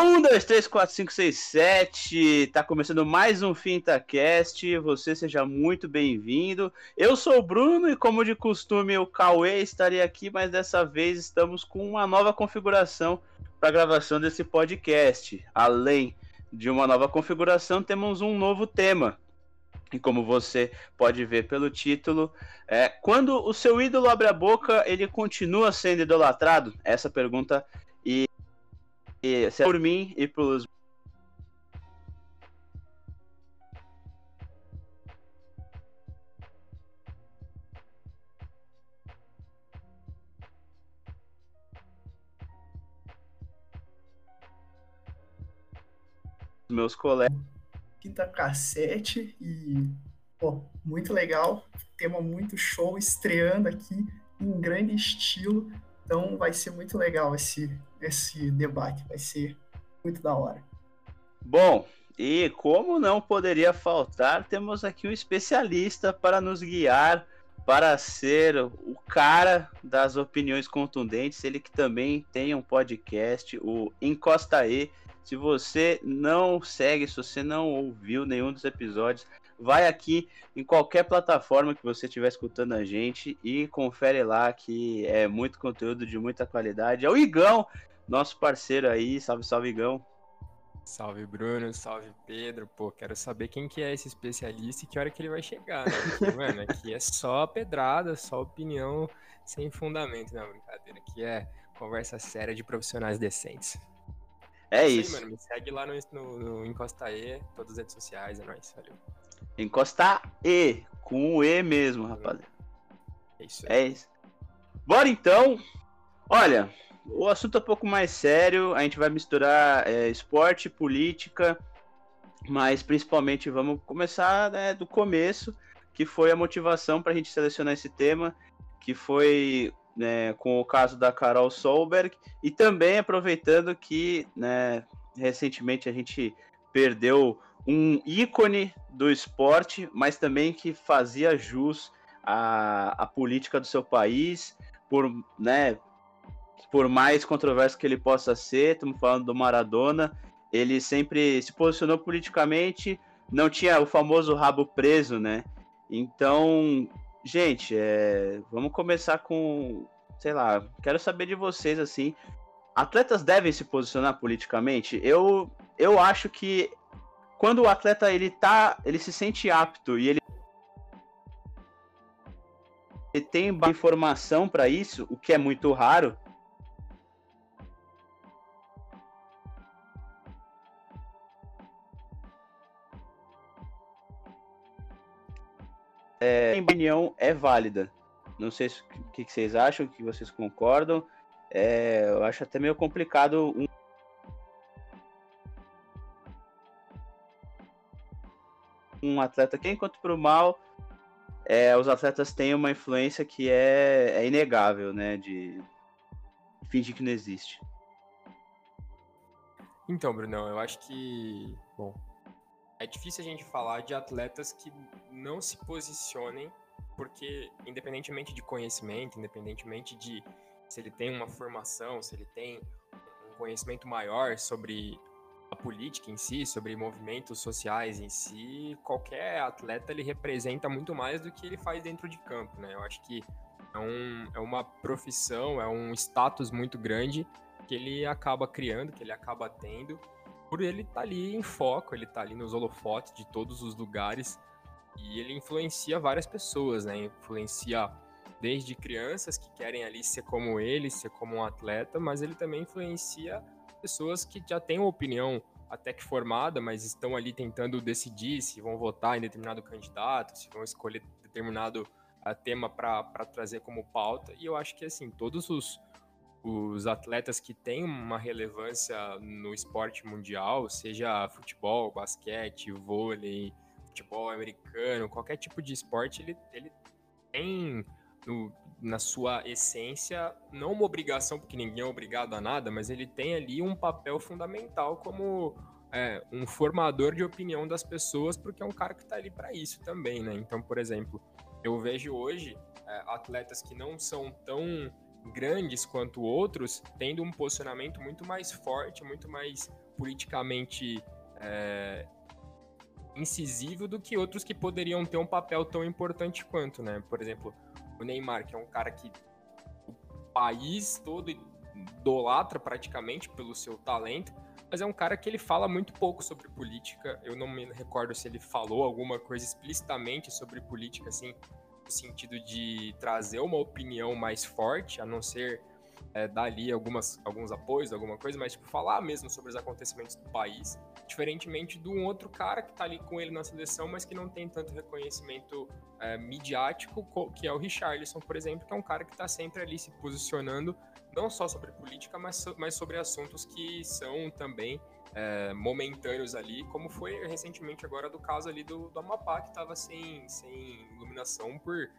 Um, dois, três, quatro, cinco, seis, sete. Tá começando mais um FintaCast. Você seja muito bem-vindo. Eu sou o Bruno e, como de costume, o Cauê estaria aqui, mas dessa vez estamos com uma nova configuração para gravação desse podcast. Além de uma nova configuração, temos um novo tema. E como você pode ver pelo título, é, quando o seu ídolo abre a boca, ele continua sendo idolatrado? Essa pergunta e e é por mim e pelos meus colegas. Fita cassete e, pô, muito legal. Tema muito show, estreando aqui em grande estilo. Então vai ser muito legal esse, esse debate, vai ser muito da hora. Bom, e como não poderia faltar, temos aqui um especialista para nos guiar, para ser o cara das opiniões contundentes, ele que também tem um podcast, o Encosta E. Se você não segue, se você não ouviu nenhum dos episódios, vai aqui em qualquer plataforma que você estiver escutando a gente e confere lá que é muito conteúdo de muita qualidade. É o Igão, nosso parceiro aí. Salve, salve, Igão. Salve, Bruno. Salve, Pedro. Pô, quero saber quem que é esse especialista e que hora que ele vai chegar, né? Porque, mano, aqui é só pedrada, só opinião sem fundamento, não, brincadeira. Aqui é conversa séria de profissionais decentes. É isso. Aí, mano, me segue lá no, no, no Encosta E, todas as redes sociais, é nóis, valeu. Encostar E, com o E mesmo, rapaziada. É isso aí. É isso. Bora então. Olha, o assunto é um pouco mais sério. A gente vai misturar é, esporte, política, mas principalmente vamos começar né, do começo, que foi a motivação para a gente selecionar esse tema, que foi né, com o caso da Carol Solberg, e também aproveitando que né, recentemente a gente perdeu um ícone do esporte, mas também que fazia jus à, à política do seu país, por, né, por mais controverso que ele possa ser, estamos falando do Maradona, ele sempre se posicionou politicamente, não tinha o famoso rabo preso, né? Então, gente, é, vamos começar com, sei lá, quero saber de vocês assim, atletas devem se posicionar politicamente? Eu, eu acho que quando o atleta ele tá, ele se sente apto e ele, tem informação para isso, o que é muito raro. É, a opinião é válida. Não sei o que, que vocês acham, que vocês concordam. É, eu acho até meio complicado um um atleta que, enquanto para o mal, é, os atletas têm uma influência que é, é inegável, né? De fingir que não existe. Então, Brunão, eu acho que. Bom, é difícil a gente falar de atletas que não se posicionem, porque, independentemente de conhecimento, independentemente de se ele tem uma formação, se ele tem um conhecimento maior sobre a política em si, sobre movimentos sociais em si, qualquer atleta ele representa muito mais do que ele faz dentro de campo, né? Eu acho que é, um, é uma profissão, é um status muito grande que ele acaba criando, que ele acaba tendo, por ele estar tá ali em foco, ele tá ali nos holofotes de todos os lugares e ele influencia várias pessoas, né? Influencia desde crianças que querem ali ser como ele, ser como um atleta, mas ele também influencia pessoas que já têm uma opinião até que formada, mas estão ali tentando decidir se vão votar em determinado candidato, se vão escolher determinado uh, tema para trazer como pauta. E eu acho que, assim, todos os, os atletas que têm uma relevância no esporte mundial, seja futebol, basquete, vôlei, futebol americano, qualquer tipo de esporte, ele, ele tem no, na sua essência, não uma obrigação, porque ninguém é obrigado a nada, mas ele tem ali um papel fundamental como é, um formador de opinião das pessoas, porque é um cara que está ali para isso também, né? Então, por exemplo, eu vejo hoje é, atletas que não são tão grandes quanto outros tendo um posicionamento muito mais forte, muito mais politicamente é, incisivo do que outros que poderiam ter um papel tão importante quanto, né? Por exemplo, o Neymar, que é um cara que o país todo idolatra praticamente pelo seu talento, mas é um cara que ele fala muito pouco sobre política. Eu não me recordo se ele falou alguma coisa explicitamente sobre política, assim, no sentido de trazer uma opinião mais forte, a não ser é, dar ali algumas, alguns apoios, alguma coisa, mas tipo, falar mesmo sobre os acontecimentos do país, diferentemente de um outro cara que tá ali com ele na seleção, mas que não tem tanto reconhecimento é, midiático, que é o Richarlison, por exemplo, que é um cara que tá sempre ali se posicionando não só sobre política, mas, mas sobre assuntos que são também é, momentâneos ali, como foi recentemente agora do caso ali do, do Amapá, que estava sem, sem iluminação por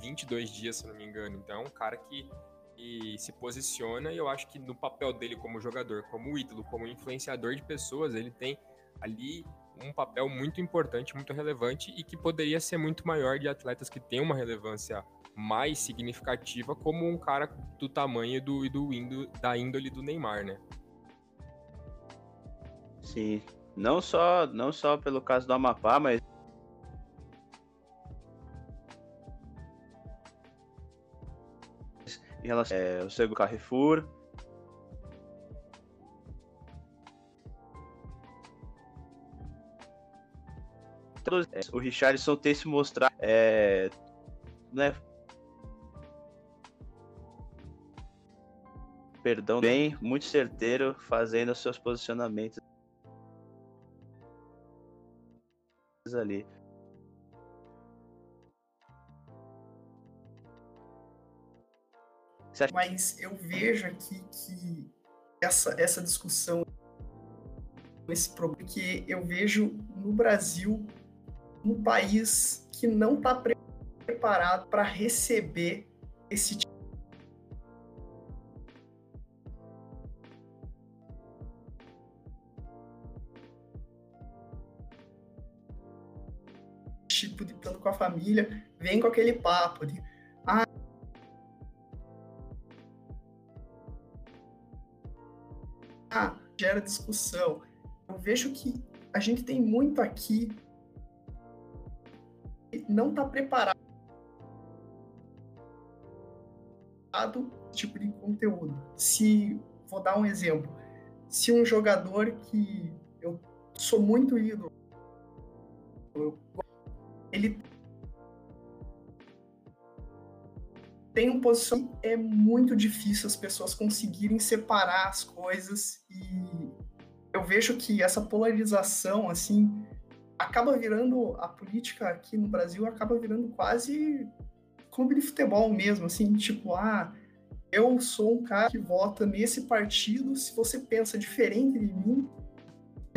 22 dias, se não me engano. Então, é um cara que, que se posiciona e eu acho que no papel dele como jogador, como ídolo, como influenciador de pessoas, ele tem ali um papel muito importante, muito relevante e que poderia ser muito maior de atletas que têm uma relevância mais significativa como um cara do tamanho do, do indo, da índole do Neymar, né? Sim, não só não só pelo caso do Amapá, mas em relação é, o segundo Carrefour, o Richardson ter se mostrado é, né, perdão bem, muito certeiro, fazendo seus posicionamentos ali. Mas eu vejo aqui que essa, essa discussão, esse problema, que eu vejo no Brasil um país que não está preparado para receber esse tipo tipo de plano com a família, vem com aquele papo de gera discussão. Eu vejo que a gente tem muito aqui não está preparado tipo de conteúdo. Se vou dar um exemplo, se um jogador que eu sou muito ídolo, ele tem um posição é muito difícil as pessoas conseguirem separar as coisas e eu vejo que essa polarização assim acaba virando a política aqui no Brasil acaba virando quase clube de futebol mesmo assim tipo ah eu sou um cara que vota nesse partido se você pensa diferente de mim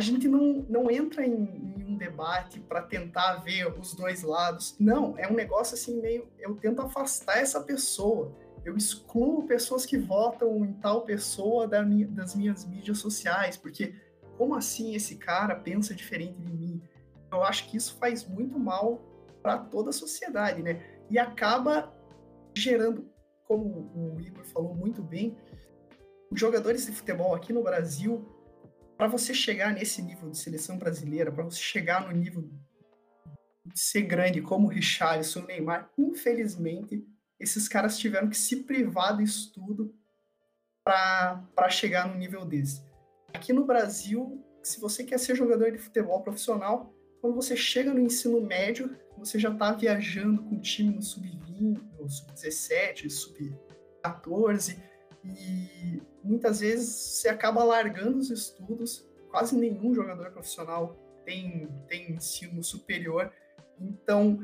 a gente não, não entra em, em um debate para tentar ver os dois lados. Não, é um negócio assim meio. Eu tento afastar essa pessoa. Eu excluo pessoas que votam em tal pessoa da minha, das minhas mídias sociais, porque como assim esse cara pensa diferente de mim? Eu acho que isso faz muito mal para toda a sociedade, né? E acaba gerando, como o Igor falou muito bem, os jogadores de futebol aqui no Brasil para você chegar nesse nível de seleção brasileira, para você chegar no nível de ser grande como o Richarlison, o Neymar, infelizmente, esses caras tiveram que se privar do estudo para chegar no nível desse. Aqui no Brasil, se você quer ser jogador de futebol profissional, quando você chega no ensino médio, você já está viajando com o time no sub-20, no sub-17, sub-14, e muitas vezes você acaba largando os estudos. Quase nenhum jogador profissional tem, tem ensino superior. Então,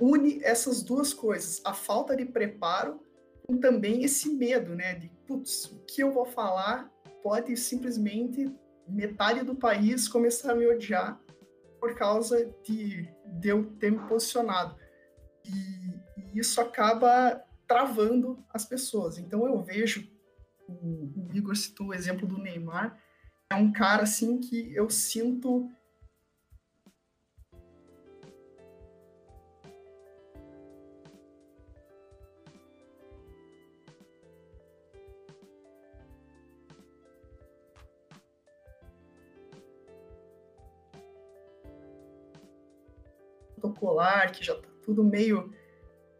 une essas duas coisas, a falta de preparo com também esse medo, né? De, putz, o que eu vou falar pode simplesmente metade do país começar a me odiar por causa de, de eu ter me posicionado. E, e isso acaba travando as pessoas. Então eu vejo o, o Igor citou o exemplo do Neymar, é um cara assim que eu sinto protocolar, que já está tudo meio,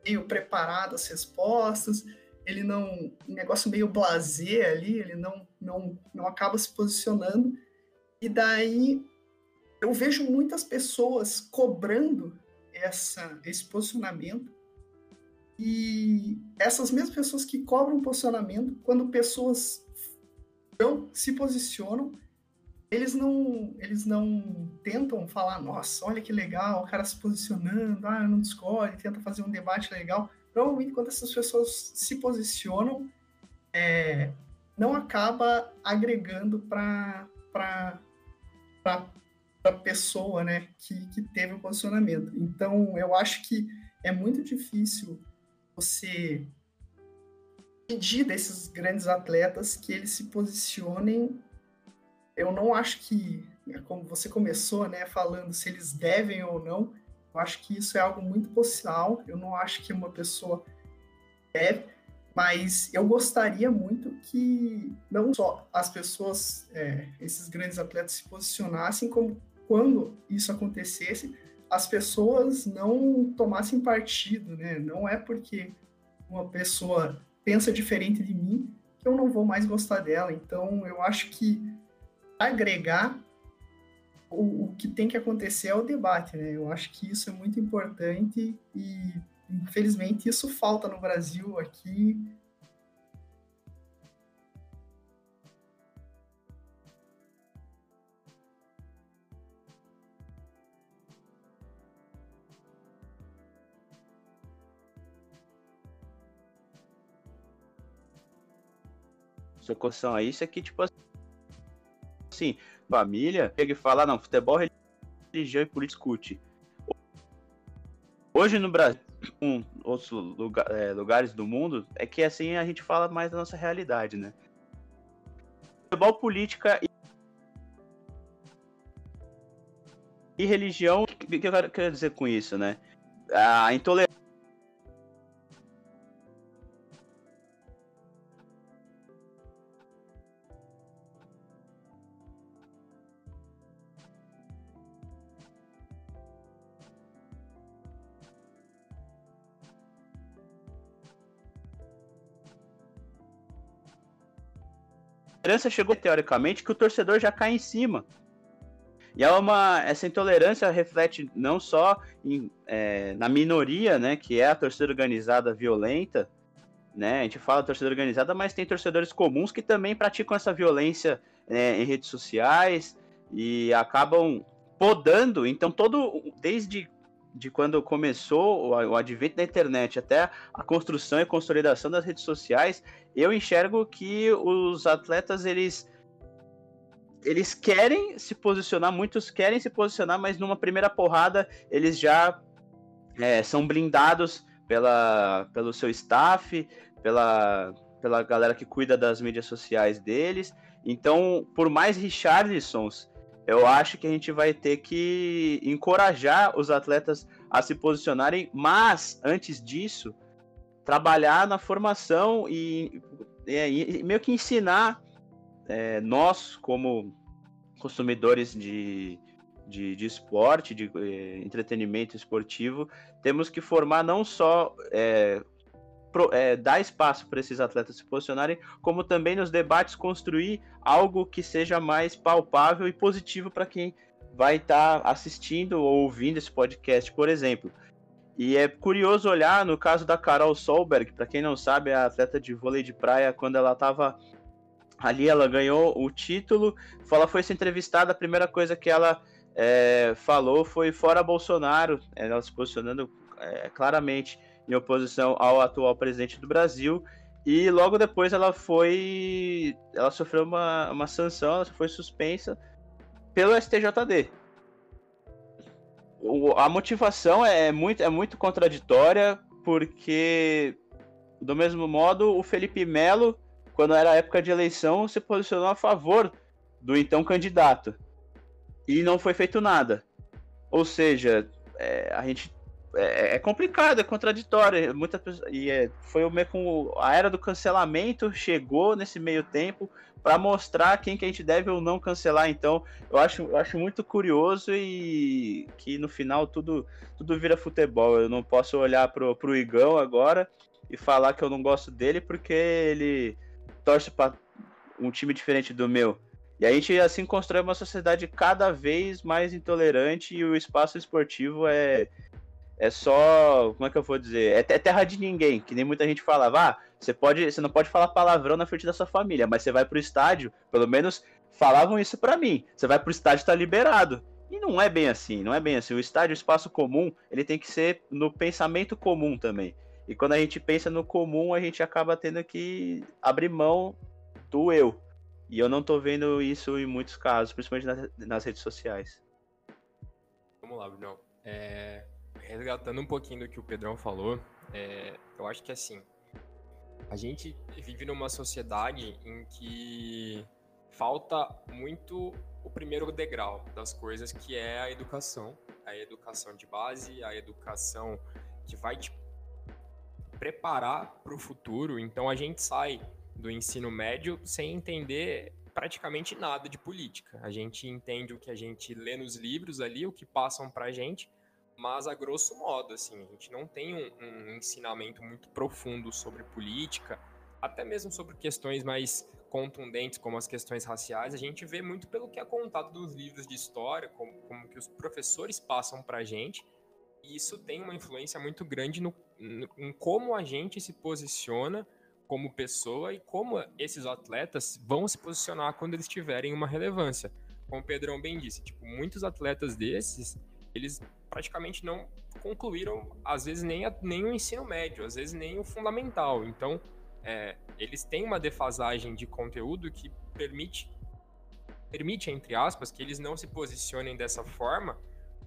meio preparado as respostas ele não, um negócio meio blazer ali, ele não, não, não acaba se posicionando, e daí eu vejo muitas pessoas cobrando essa, esse posicionamento, e essas mesmas pessoas que cobram posicionamento, quando pessoas não se posicionam, eles não, eles não tentam falar, nossa, olha que legal, o cara se posicionando, ah, não discorde, tenta fazer um debate legal. Provavelmente, quando essas pessoas se posicionam, é, não acaba agregando para a pessoa né, que, que teve o posicionamento. Então, eu acho que é muito difícil você pedir desses grandes atletas que eles se posicionem. Eu não acho que, como você começou, né, falando se eles devem ou não, eu acho que isso é algo muito possível. Eu não acho que uma pessoa deve, mas eu gostaria muito que não só as pessoas, é, esses grandes atletas se posicionassem, como quando isso acontecesse, as pessoas não tomassem partido, né? Não é porque uma pessoa pensa diferente de mim que eu não vou mais gostar dela. Então, eu acho que agregar o, o que tem que acontecer é o debate, né? Eu acho que isso é muito importante e, infelizmente, isso falta no Brasil aqui socorção a isso é que, tipo assim, família chega e fala, não, futebol, religião e política discute. Hoje no Brasil, um, outros lugar, é, lugares do mundo, é que assim a gente fala mais da nossa realidade, né? Futebol, política e, e religião, o que eu quero dizer com isso, né? A intolerância intolerância chegou teoricamente que o torcedor já cai em cima. E é uma, essa intolerância reflete não só em, é, na minoria, né, que é a torcida organizada violenta, né, a gente fala torcida organizada, mas tem torcedores comuns que também praticam essa violência é, em redes sociais e acabam podando. Então, todo desde de quando começou o, advento da internet até a construção e consolidação das redes sociais, eu enxergo que os atletas eles eles querem se posicionar, muitos querem se posicionar, mas numa primeira porrada eles já é, são blindados pela, pelo seu staff, pela, pela galera que cuida das mídias sociais deles. Então, por mais Richarlisons eu acho que a gente vai ter que encorajar os atletas a se posicionarem, mas antes disso, trabalhar na formação e, e, e meio que ensinar é, nós, como consumidores de, de, de esporte, de é, entretenimento esportivo, temos que formar não só é, pro, é, dar espaço para esses atletas se posicionarem, como também nos debates construir algo que seja mais palpável e positivo para quem vai estar tá assistindo ou ouvindo esse podcast, por exemplo. E é curioso olhar no caso da Carol Solberg, para quem não sabe, é a atleta de vôlei de praia, quando ela estava ali, ela ganhou o título. Ela foi se entrevistada, a primeira coisa que ela é, falou foi fora Bolsonaro, ela se posicionando é, claramente em oposição ao atual presidente do Brasil. E logo depois ela foi. Ela sofreu uma, uma sanção, ela foi suspensa pelo STJD. O, a motivação é muito, é muito contraditória, porque, do mesmo modo, o Felipe Melo, quando era época de eleição, se posicionou a favor do então candidato. E não foi feito nada. Ou seja, é, a gente é, é, complicado, é contraditório. Muita e é, foi meio com a era do cancelamento chegou nesse meio tempo para mostrar quem que a gente deve ou não cancelar. Então, eu acho, eu acho muito curioso e que no final tudo tudo vira futebol. Eu não posso olhar pro, pro Igão agora e falar que eu não gosto dele porque ele torce para um time diferente do meu. E a gente assim constrói uma sociedade cada vez mais intolerante e o espaço esportivo é é só, como é que eu vou dizer? É, é terra de ninguém, que nem muita gente falava. Ah, você pode, você não pode falar palavrão na frente da sua família, mas você vai pro estádio, pelo menos falavam isso para mim. Você vai pro estádio tá liberado. E não é bem assim, não é bem assim. O estádio, o espaço comum, ele tem que ser no pensamento comum também. E quando a gente pensa no comum, a gente acaba tendo que abrir mão do eu. E eu não tô vendo isso em muitos casos, principalmente nas, redes sociais. Vamos lá, Bruno. É, resgatando um pouquinho do que o Pedrão falou, é, eu acho que assim, a gente vive numa sociedade em que falta muito o primeiro degrau das coisas, que é a educação. A educação de base, a educação que vai te preparar para o futuro. Então a gente sai do ensino médio sem entender praticamente nada de política. A gente entende o que a gente lê nos livros ali, o que passam para a gente, mas a grosso modo, assim, a gente não tem um, um, ensinamento muito profundo sobre política, até mesmo sobre questões mais contundentes, como as questões raciais, a gente vê muito pelo que é contado nos livros de história, como, como que os professores passam para a gente, e isso tem uma influência muito grande no, no, em como a gente se posiciona como pessoa e como esses atletas vão se posicionar quando eles tiverem uma relevância. Como o Pedrão bem disse, tipo, muitos atletas desses, eles praticamente não concluíram, às vezes, nem, a, nem o ensino médio, às vezes nem o fundamental. Então, é, eles têm uma defasagem de conteúdo que permite, permite, entre aspas, que eles não se posicionem dessa forma,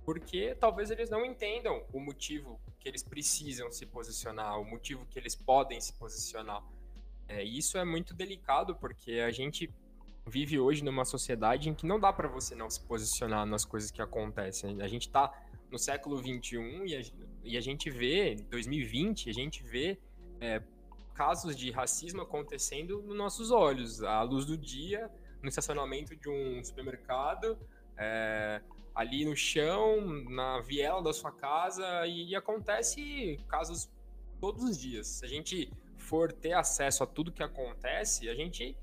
porque talvez eles não entendam o motivo que eles precisam se posicionar, o motivo que eles podem se posicionar. É, isso é muito delicado, porque a gente vive hoje numa sociedade em que não dá para você não se posicionar nas coisas que acontecem. A gente está no século 21 e a, e a gente vê, 2020, a gente vê é, casos de racismo acontecendo nos nossos olhos, à luz do dia, no estacionamento de um supermercado, é, ali no chão, na viela da sua casa, e, e acontece casos todos os dias. Se a gente for ter acesso a tudo que acontece, a gente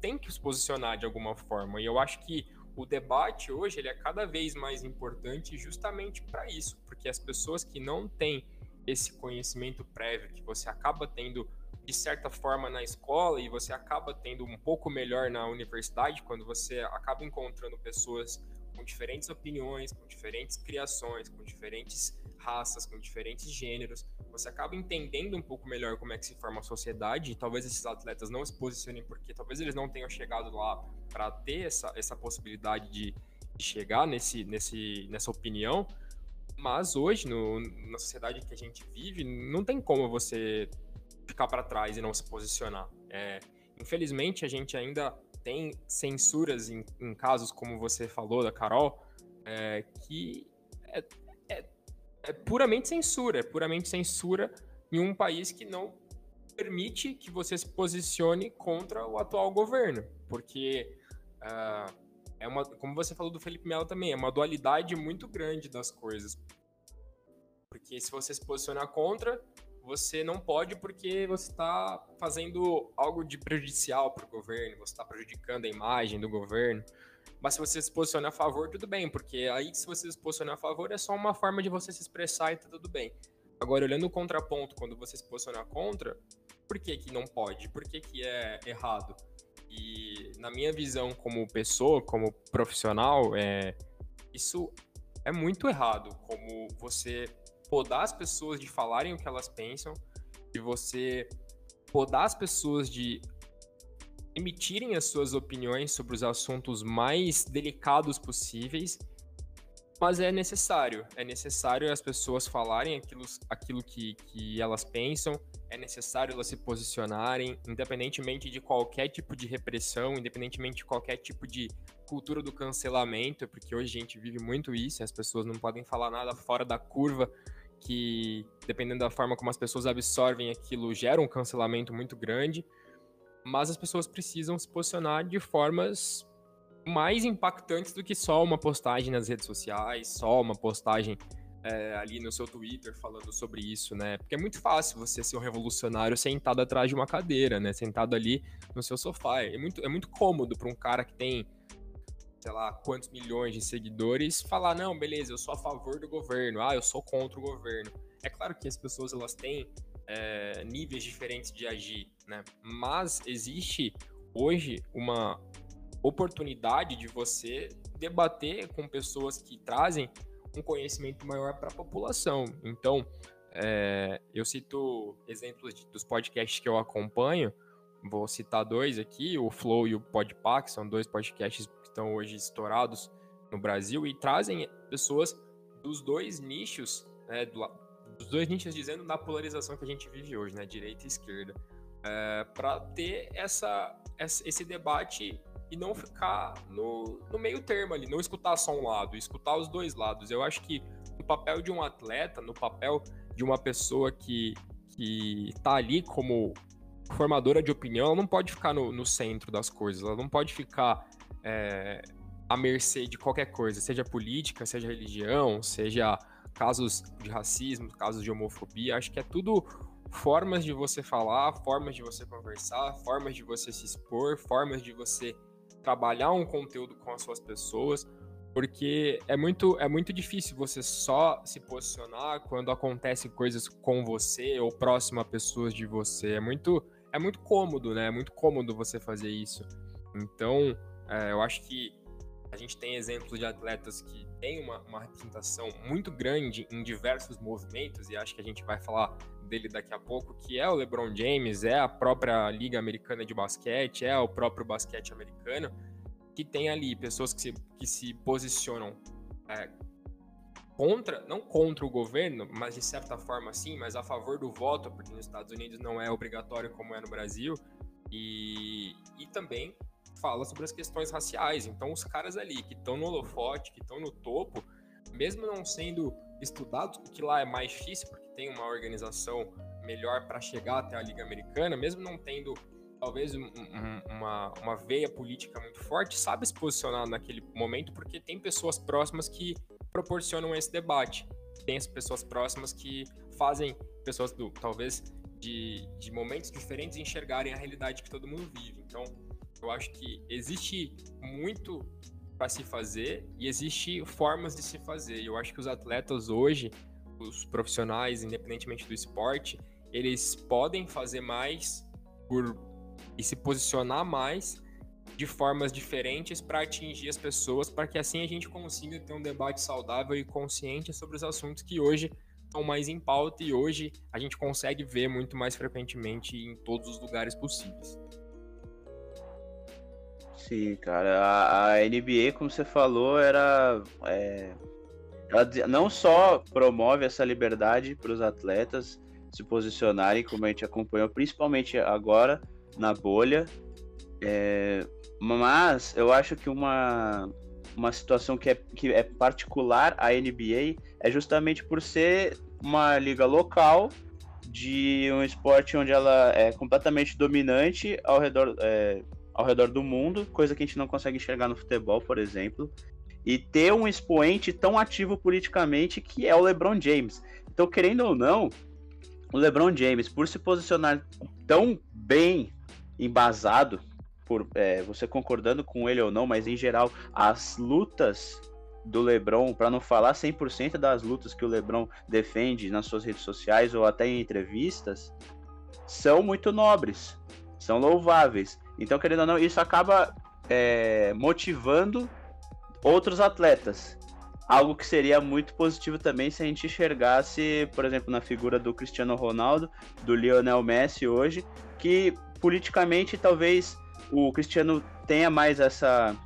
tem que se posicionar de alguma forma. E eu acho que o debate hoje ele é cada vez mais importante justamente para isso, porque as pessoas que não têm esse conhecimento prévio que você acaba tendo de certa forma na escola e você acaba tendo um pouco melhor na universidade quando você acaba encontrando pessoas com diferentes opiniões, com diferentes criações, com diferentes raças, com diferentes gêneros. Você acaba entendendo um pouco melhor como é que se forma a sociedade. E talvez esses atletas não se posicionem porque talvez eles não tenham chegado lá para ter essa, essa possibilidade de, chegar nesse, nesse, nessa opinião. Mas hoje, no, na sociedade que a gente vive, não tem como você ficar para trás e não se posicionar. É, infelizmente, a gente ainda tem censuras em, em, casos como você falou da Carol, é, que é, é, é puramente censura, é puramente censura em um país que não permite que você se posicione contra o atual governo, porque uh, é uma, como você falou do Felipe Melo também, é uma dualidade muito grande das coisas. Porque se você se posicionar contra, você não pode porque você está fazendo algo de prejudicial para o governo, você está prejudicando a imagem do governo. Mas se você se posiciona a favor, tudo bem, porque aí se você se posiciona a favor é só uma forma de você se expressar e tá tudo bem. Agora, olhando o contraponto, quando você se posiciona contra, por que, que não pode? Por que, que é errado? E na minha visão como pessoa, como profissional, é, isso é muito errado. Como você podar as pessoas de falarem o que elas pensam, de você podar as pessoas de emitirem as suas opiniões sobre os assuntos mais delicados possíveis, mas é necessário. É necessário as pessoas falarem aquilo, aquilo que, que elas pensam, é necessário elas se posicionarem, independentemente de qualquer tipo de repressão, independentemente de qualquer tipo de cultura do cancelamento, porque hoje a gente vive muito isso, as pessoas não podem falar nada fora da curva que, dependendo da forma como as pessoas absorvem aquilo, gera um cancelamento muito grande. Mas as pessoas precisam se posicionar de formas mais impactantes do que só uma postagem nas redes sociais, só uma postagem é, ali no seu Twitter falando sobre isso, né? Porque é muito fácil você ser um revolucionário sentado atrás de uma cadeira, né? Sentado ali no seu sofá. É muito, é muito cômodo para um cara que tem, sei lá, quantos milhões de seguidores falar: não, beleza, eu sou a favor do governo, ah, eu sou contra o governo. É claro que as pessoas elas têm é, níveis diferentes de agir, né? Mas existe hoje uma oportunidade de você debater com pessoas que trazem um conhecimento maior para a população. Então, é, eu cito exemplos de, dos podcasts que eu acompanho, vou citar dois aqui, o Flow e o Podpah, que são dois podcasts que estão hoje estourados no Brasil e trazem pessoas dos dois nichos, né, do, dos dois nichos dizendo da polarização que a gente vive hoje, né, direita e esquerda, é, para ter essa, esse debate e não ficar no, no meio termo ali, não escutar só um lado, escutar os dois lados. Eu acho que no papel de um atleta, no papel de uma pessoa que, que tá ali como formadora de opinião, ela não pode ficar no, no centro das coisas, ela não pode ficar é, à mercê de qualquer coisa, seja política, seja religião, seja casos de racismo, casos de homofobia. Acho que é tudo formas de você falar, formas de você conversar, formas de você se expor, formas de você trabalhar um conteúdo com as suas pessoas, porque é muito, é muito difícil você só se posicionar quando acontecem coisas com você ou próximo a pessoas de você. É muito, é muito cômodo, né? É muito cômodo você fazer isso. Então, é, eu acho que a gente tem exemplos de atletas que têm uma, uma representação muito grande em diversos movimentos, e acho que a gente vai falar dele daqui a pouco, que é o LeBron James, é a própria Liga Americana de Basquete, é o próprio basquete americano, que tem ali pessoas que se, que se posicionam é, contra, não contra o governo, mas de certa forma sim, mas a favor do voto, porque nos Estados Unidos não é obrigatório como é no Brasil, e, e também fala sobre as questões raciais. Então, os caras ali que estão no holofote, que estão no topo, mesmo não sendo estudados, que lá é mais difícil, porque tem uma organização melhor para chegar até a Liga Americana, mesmo não tendo talvez um, um, uma, uma veia política muito forte, sabe se posicionar naquele momento, porque tem pessoas próximas que proporcionam esse debate. Tem as pessoas próximas que fazem pessoas do talvez de, de momentos diferentes enxergarem a realidade que todo mundo vive. Então, eu acho que existe muito para se fazer e existe formas de se fazer. Eu acho que os atletas hoje, os profissionais, independentemente do esporte, eles podem fazer mais por e se posicionar mais de formas diferentes para atingir as pessoas, para que assim a gente consiga ter um debate saudável e consciente sobre os assuntos que hoje estão mais em pauta e hoje a gente consegue ver muito mais frequentemente em todos os lugares possíveis. Sim, cara. A, a NBA, como você falou, era. É, ela não só promove essa liberdade para os atletas se posicionarem, como a gente acompanhou, principalmente agora na bolha, é, mas eu acho que uma, uma situação que é, que é particular à NBA é justamente por ser uma liga local de um esporte onde ela é completamente dominante ao redor, é, ao redor do mundo, coisa que a gente não consegue enxergar no futebol, por exemplo, e ter um expoente tão ativo politicamente que é o LeBron James. Então, querendo ou não, o LeBron James, por se posicionar tão bem embasado, por é, você concordando com ele ou não, mas em geral, as lutas do LeBron, para não falar 100% das lutas que o LeBron defende nas suas redes sociais ou até em entrevistas, são muito nobres, são louváveis. Então, querendo ou não, isso acaba é, motivando outros atletas. Algo que seria muito positivo também se a gente enxergasse, por exemplo, na figura do Cristiano Ronaldo, do Lionel Messi hoje, que politicamente talvez o Cristiano tenha mais essa,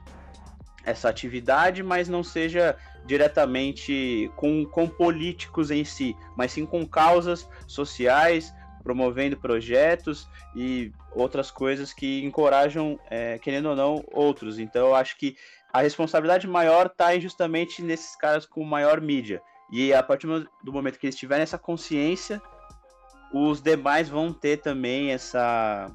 essa atividade, mas não seja diretamente com, com políticos em si, mas sim com causas sociais, promovendo projetos e outras coisas que encorajam, é, querendo ou não, outros. Então eu acho que a responsabilidade maior está justamente nesses caras com maior mídia. E a partir do momento que eles tiverem essa consciência, os demais vão ter também essa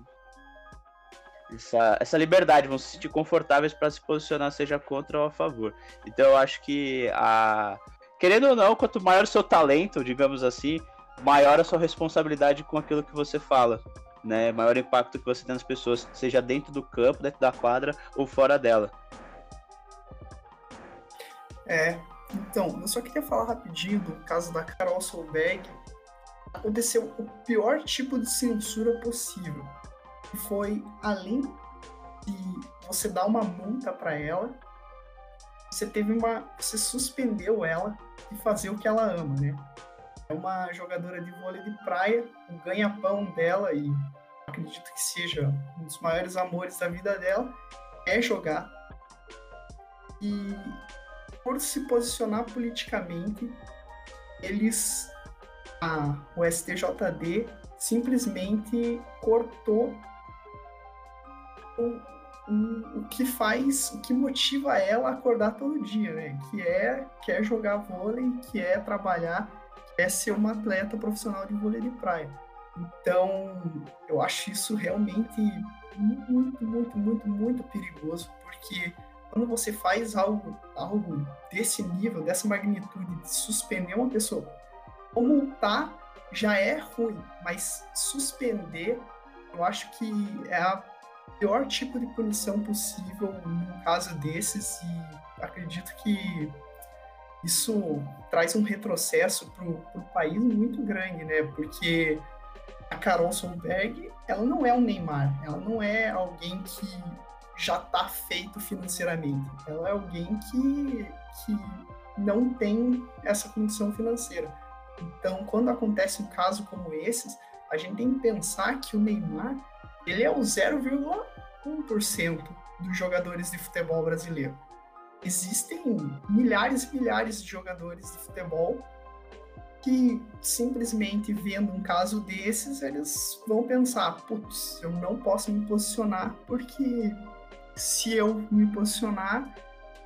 essa, essa liberdade, vão se sentir confortáveis para se posicionar, seja contra ou a favor. Então eu acho que a querendo ou não, quanto maior o seu talento, digamos assim, maior a sua responsabilidade com aquilo que você fala, né? Maior impacto que você tem nas pessoas, seja dentro do campo, dentro da quadra ou fora dela. É, então, eu só queria falar rapidinho do caso da Carol Solberg. Aconteceu o pior tipo de censura possível. Que foi, além de você dar uma multa para ela, você teve uma. Você suspendeu ela de fazer o que ela ama, né? É uma jogadora de vôlei de praia, o ganha-pão dela, e acredito que seja um dos maiores amores da vida dela, é jogar. E por se posicionar politicamente, eles, a, o STJD simplesmente cortou o, o, o que faz, o que motiva ela a acordar todo dia, né? Que é, que é jogar vôlei, que é trabalhar, que é ser uma atleta profissional de vôlei de praia. Então, eu acho isso realmente muito, muito, muito, muito perigoso, porque quando você faz algo, algo desse nível, dessa magnitude, de suspender uma pessoa, ou multar já é ruim, mas suspender, eu acho que é a pior tipo de punição possível num caso desses e acredito que isso traz um retrocesso para o país muito grande, né? Porque a Carol Solberg, ela não é um Neymar, ela não é alguém que já está feito financeiramente. Ela é alguém que, que não tem essa condição financeira. Então, quando acontece um caso como esses, a gente tem que pensar que o Neymar ele é o 0,1% dos jogadores de futebol brasileiro. Existem milhares e milhares de jogadores de futebol que simplesmente vendo um caso desses, eles vão pensar, putz, eu não posso me posicionar porque se eu me posicionar,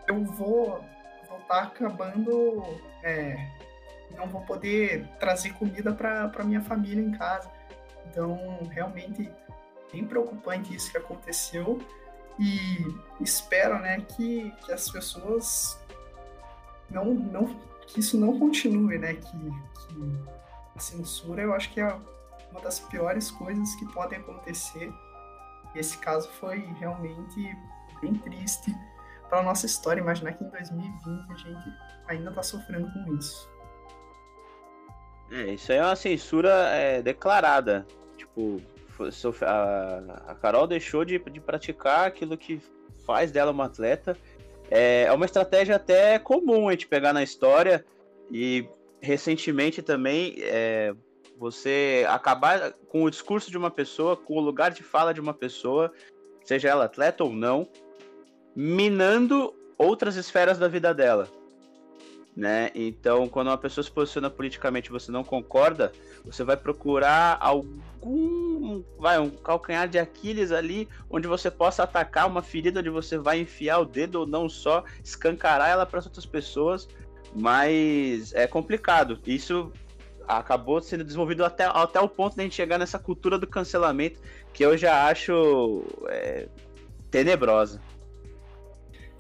eu vou tá acabando, é, não vou poder trazer comida para minha família em casa. Então, realmente, bem preocupante isso que aconteceu e espero, né, que, que as pessoas não, não, que isso não continue, né, que, que a censura eu acho que é uma das piores coisas que podem acontecer esse caso foi realmente bem triste para nossa história. Imaginar que em 2020 a gente ainda está sofrendo com isso. É, isso aí é uma censura é, declarada. Tipo, a, a Carol deixou de, de praticar aquilo que faz dela uma atleta. É, é uma estratégia até comum a gente pegar na história e recentemente também é, você acabar com o discurso de uma pessoa, com o lugar de fala de uma pessoa, seja ela atleta ou não, minando outras esferas da vida dela. Né? Então, quando uma pessoa se posiciona politicamente e você não concorda, você vai procurar algum, vai, um calcanhar de Aquiles ali, onde você possa atacar uma ferida onde você vai enfiar o dedo ou não só escancarar ela para as outras pessoas, mas é complicado. Isso acabou sendo desenvolvido até, até o ponto de a gente chegar nessa cultura do cancelamento que eu já acho é, tenebrosa.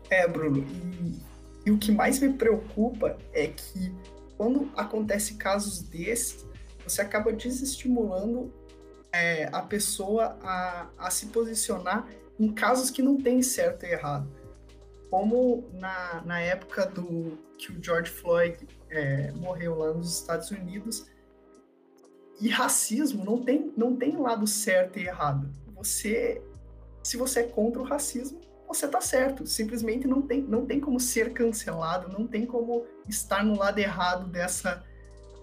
É, Bruno, e, e, o que mais me preocupa é que quando acontece casos desses, você acaba desestimulando é, a pessoa a, a se posicionar em casos que não tem certo e errado. Como na, na época do que o George Floyd é, morreu lá nos Estados Unidos. E racismo não tem, não tem lado certo e errado. Você, se você é contra o racismo, você tá certo. Simplesmente não tem, não tem como ser cancelado, não tem como estar no lado errado dessa,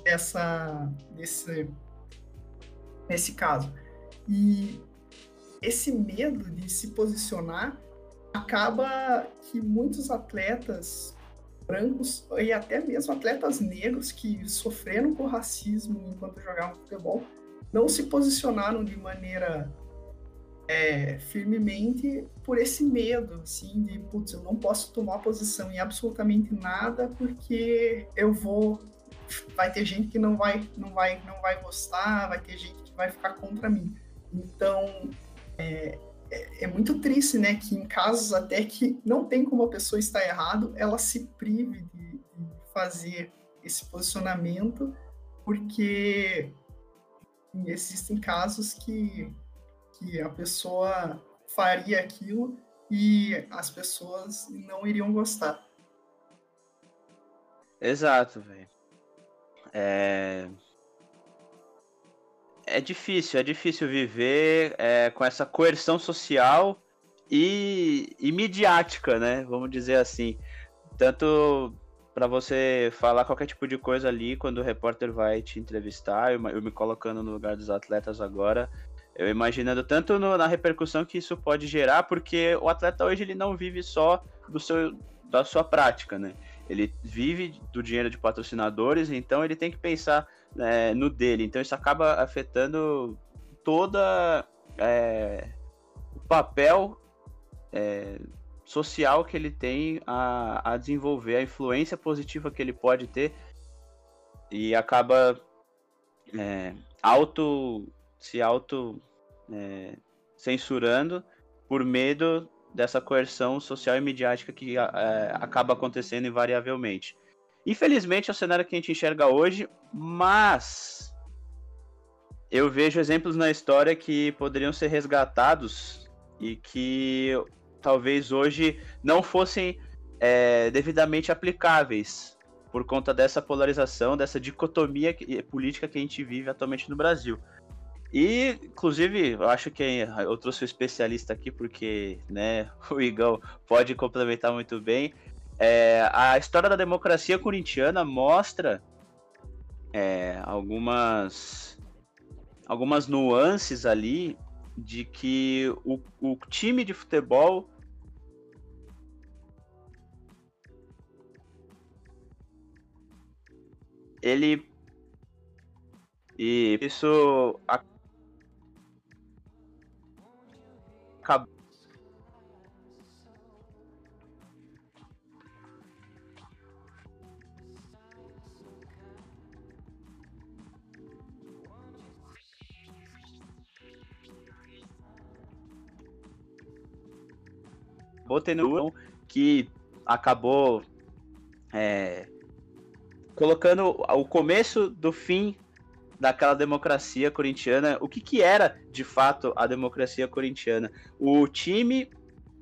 dessa, desse, nesse caso. E esse medo de se posicionar acaba que muitos atletas brancos e até mesmo atletas negros que sofreram com racismo enquanto jogavam futebol não se posicionaram de maneira é, firmemente por esse medo, assim, de, putz, eu não posso tomar posição em absolutamente nada porque eu vou vai ter gente que não vai, não vai, não vai gostar, vai ter gente que vai ficar contra mim. Então, é, é, é, muito triste, né, que em casos até que não tem como a pessoa estar errado, ela se prive de, de fazer esse posicionamento, porque existem casos que, que a pessoa faria aquilo e as pessoas não iriam gostar. Exato, velho. É... é difícil, é difícil viver é, com essa coerção social e, e midiática, né? Vamos dizer assim. Tanto para você falar qualquer tipo de coisa ali quando o repórter vai te entrevistar, eu, eu me colocando no lugar dos atletas agora, eu imaginando tanto no, na repercussão que isso pode gerar, porque o atleta hoje ele não vive só do seu, da sua prática, né? Ele vive do dinheiro de patrocinadores, então ele tem que pensar é, no dele. Então isso acaba afetando toda é, o papel é, social que ele tem a, a desenvolver, a influência positiva que ele pode ter e acaba é, auto se auto é, censurando por medo dessa coerção social e midiática que é, acaba acontecendo invariavelmente. Infelizmente é o cenário que a gente enxerga hoje, mas eu vejo exemplos na história que poderiam ser resgatados e que talvez hoje não fossem é, devidamente aplicáveis por conta dessa polarização, dessa dicotomia política que a gente vive atualmente no Brasil. E, inclusive, eu acho que eu trouxe um especialista aqui porque né, o Igão pode complementar muito bem. É, a história da democracia corintiana mostra é, algumas, algumas nuances ali de que o, o time de futebol ele e isso acabou tendo que acabou é, colocando o começo do fim daquela democracia corintiana. O que, que era de fato a democracia corintiana? O time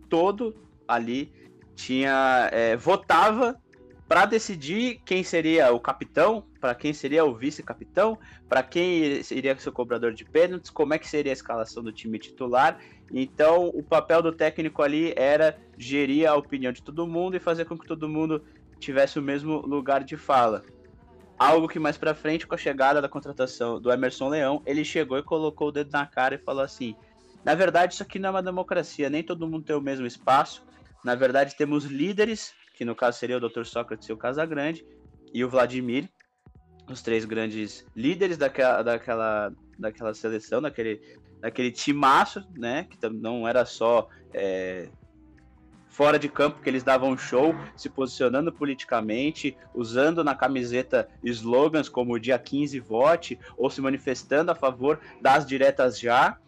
todo ali tinha é, votava para decidir quem seria o capitão, para quem seria o vice-capitão, para quem iria ser o cobrador de pênaltis, como é que seria a escalação do time titular. Então, o papel do técnico ali era gerir a opinião de todo mundo e fazer com que todo mundo tivesse o mesmo lugar de fala. Algo que mais para frente, com a chegada da contratação do Emerson Leão, ele chegou e colocou o dedo na cara e falou assim: na verdade, isso aqui não é uma democracia, nem todo mundo tem o mesmo espaço. Na verdade, temos líderes que no caso seria o Dr. Sócrates e o Casagrande, e o Vladimir, os três grandes líderes daquela, daquela, daquela seleção, daquele, daquele timaço, né? Que não era só é, fora de campo que eles davam show, se posicionando politicamente, usando na camiseta slogans como dia 15 vote, ou se manifestando a favor das diretas já.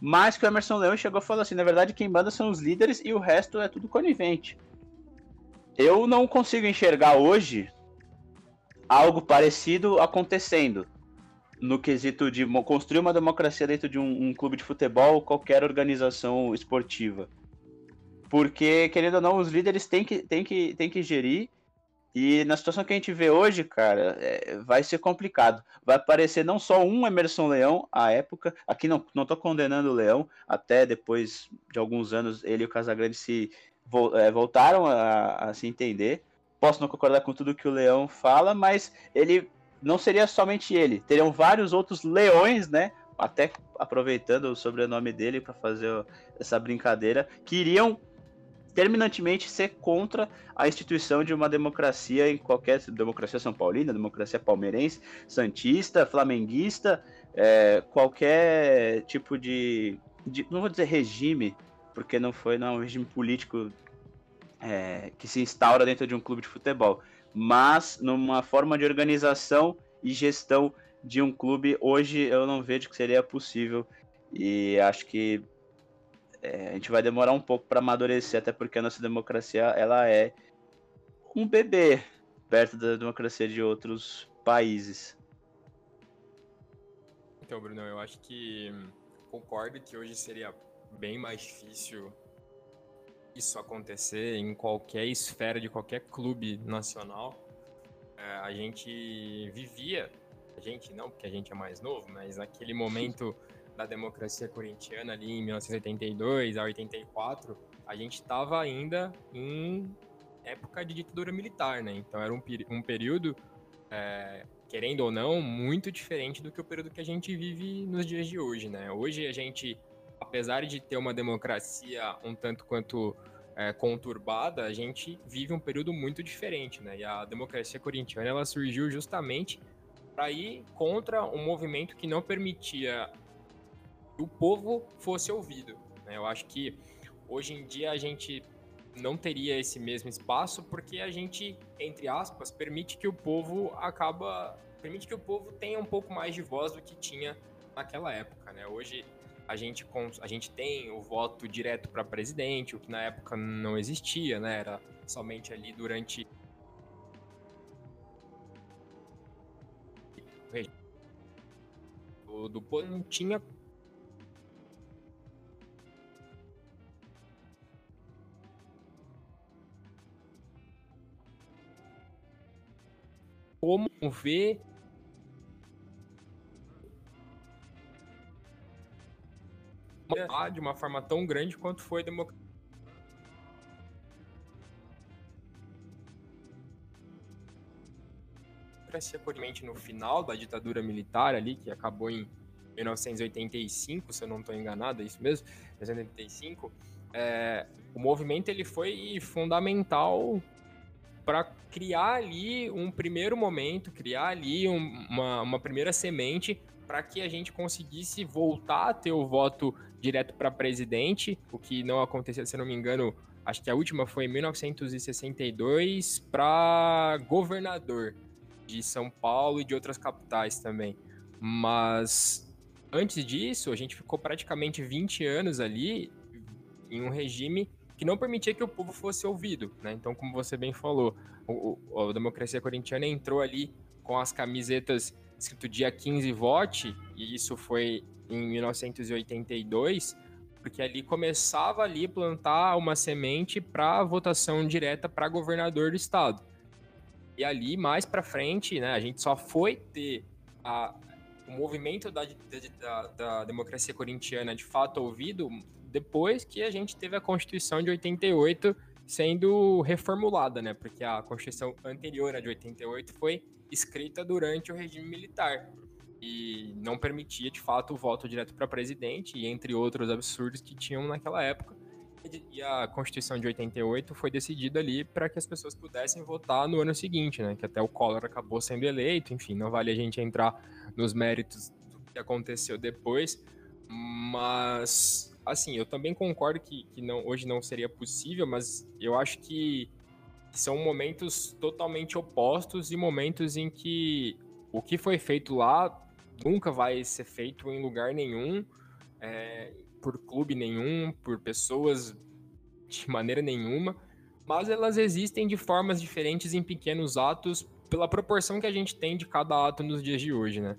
Mas que o Emerson Leão chegou e falou assim: na verdade, quem manda são os líderes e o resto é tudo conivente eu não consigo enxergar hoje algo parecido acontecendo no quesito de construir uma democracia dentro de um, um, clube de futebol ou qualquer organização esportiva. Porque, querendo ou não, os líderes têm que, têm que, têm que gerir. E na situação que a gente vê hoje, cara, é, vai ser complicado. Vai aparecer não só um Emerson Leão à época. Aqui não, não tô condenando o Leão, até depois de alguns anos ele e o Casagrande se voltaram a, a se entender. Posso não concordar com tudo que o Leão fala, mas ele não seria somente ele. Teriam vários outros leões, né? Até aproveitando o sobrenome dele para fazer essa brincadeira, que iriam terminantemente ser contra a instituição de uma democracia em qualquer democracia são paulina, democracia palmeirense, santista, flamenguista, é, qualquer tipo de, de, não vou dizer regime, porque não foi não é um regime político é, que se instaura dentro de um clube de futebol. mas numa forma de organização e gestão de um clube, hoje eu não vejo que seria possível. E acho que é, a gente vai demorar um pouco para amadurecer, até porque a nossa democracia ela é um bebê perto da democracia de outros países. Então, Bruno, eu acho que concordo que hoje seria bem mais difícil isso acontecer em qualquer esfera de qualquer clube nacional. É, a gente vivia, a gente não porque a gente é mais novo, mas naquele momento da democracia corintiana ali em 1982 a 84, a gente estava ainda em época de ditadura militar, né? Então era um, um período, é, querendo ou não, muito diferente do que o período que a gente vive nos dias de hoje, né? Hoje a gente apesar de ter uma democracia um tanto quanto é, conturbada, a gente vive um período muito diferente, né? E a democracia corintiana ela surgiu justamente para ir contra um movimento que não permitia que o povo fosse ouvido. Né? Eu acho que hoje em dia a gente não teria esse mesmo espaço porque a gente, entre aspas, permite que o povo acaba, permite que o povo tenha um pouco mais de voz do que tinha naquela época, né? Hoje a gente, a gente tem o voto direto para presidente, o que na época não existia, né? Era somente ali durante do, do não tinha como ver de uma forma tão grande quanto foi democracia. Democracia, no final da ditadura militar ali, que acabou em 1985, se eu não estou enganado, é isso mesmo, 1985, é, o movimento ele foi fundamental para criar ali um primeiro momento, criar ali um, uma, uma primeira semente para que a gente conseguisse voltar a ter o voto direto para presidente, o que não aconteceu, se não me engano, acho que a última foi em 1962 para governador de São Paulo e de outras capitais também. Mas antes disso, a gente ficou praticamente 20 anos ali em um regime que não permitia que o povo fosse ouvido, né? Então, como você bem falou, o, o, a democracia corintiana entrou ali com as camisetas escrito dia 15 vote, e isso foi em 1982, porque ali começava ali plantar uma semente para votação direta para governador do estado. E ali mais para frente, né, a gente só foi ter a, o movimento da, da, da democracia corintiana de fato ouvido depois que a gente teve a Constituição de 88 sendo reformulada, né? Porque a Constituição anterior, a de 88, foi escrita durante o regime militar e não permitia de fato o voto direto para presidente e entre outros absurdos que tinham naquela época. E a Constituição de 88 foi decidida ali para que as pessoas pudessem votar no ano seguinte, né? Que até o Collor acabou sendo eleito, enfim, não vale a gente entrar nos méritos do que aconteceu depois, mas assim, eu também concordo que, que não, hoje não seria possível, mas eu acho que são momentos totalmente opostos e momentos em que o que foi feito lá nunca vai ser feito em lugar nenhum, é, por clube nenhum, por pessoas de maneira nenhuma, mas elas existem de formas diferentes em pequenos atos pela proporção que a gente tem de cada ato nos dias de hoje, né?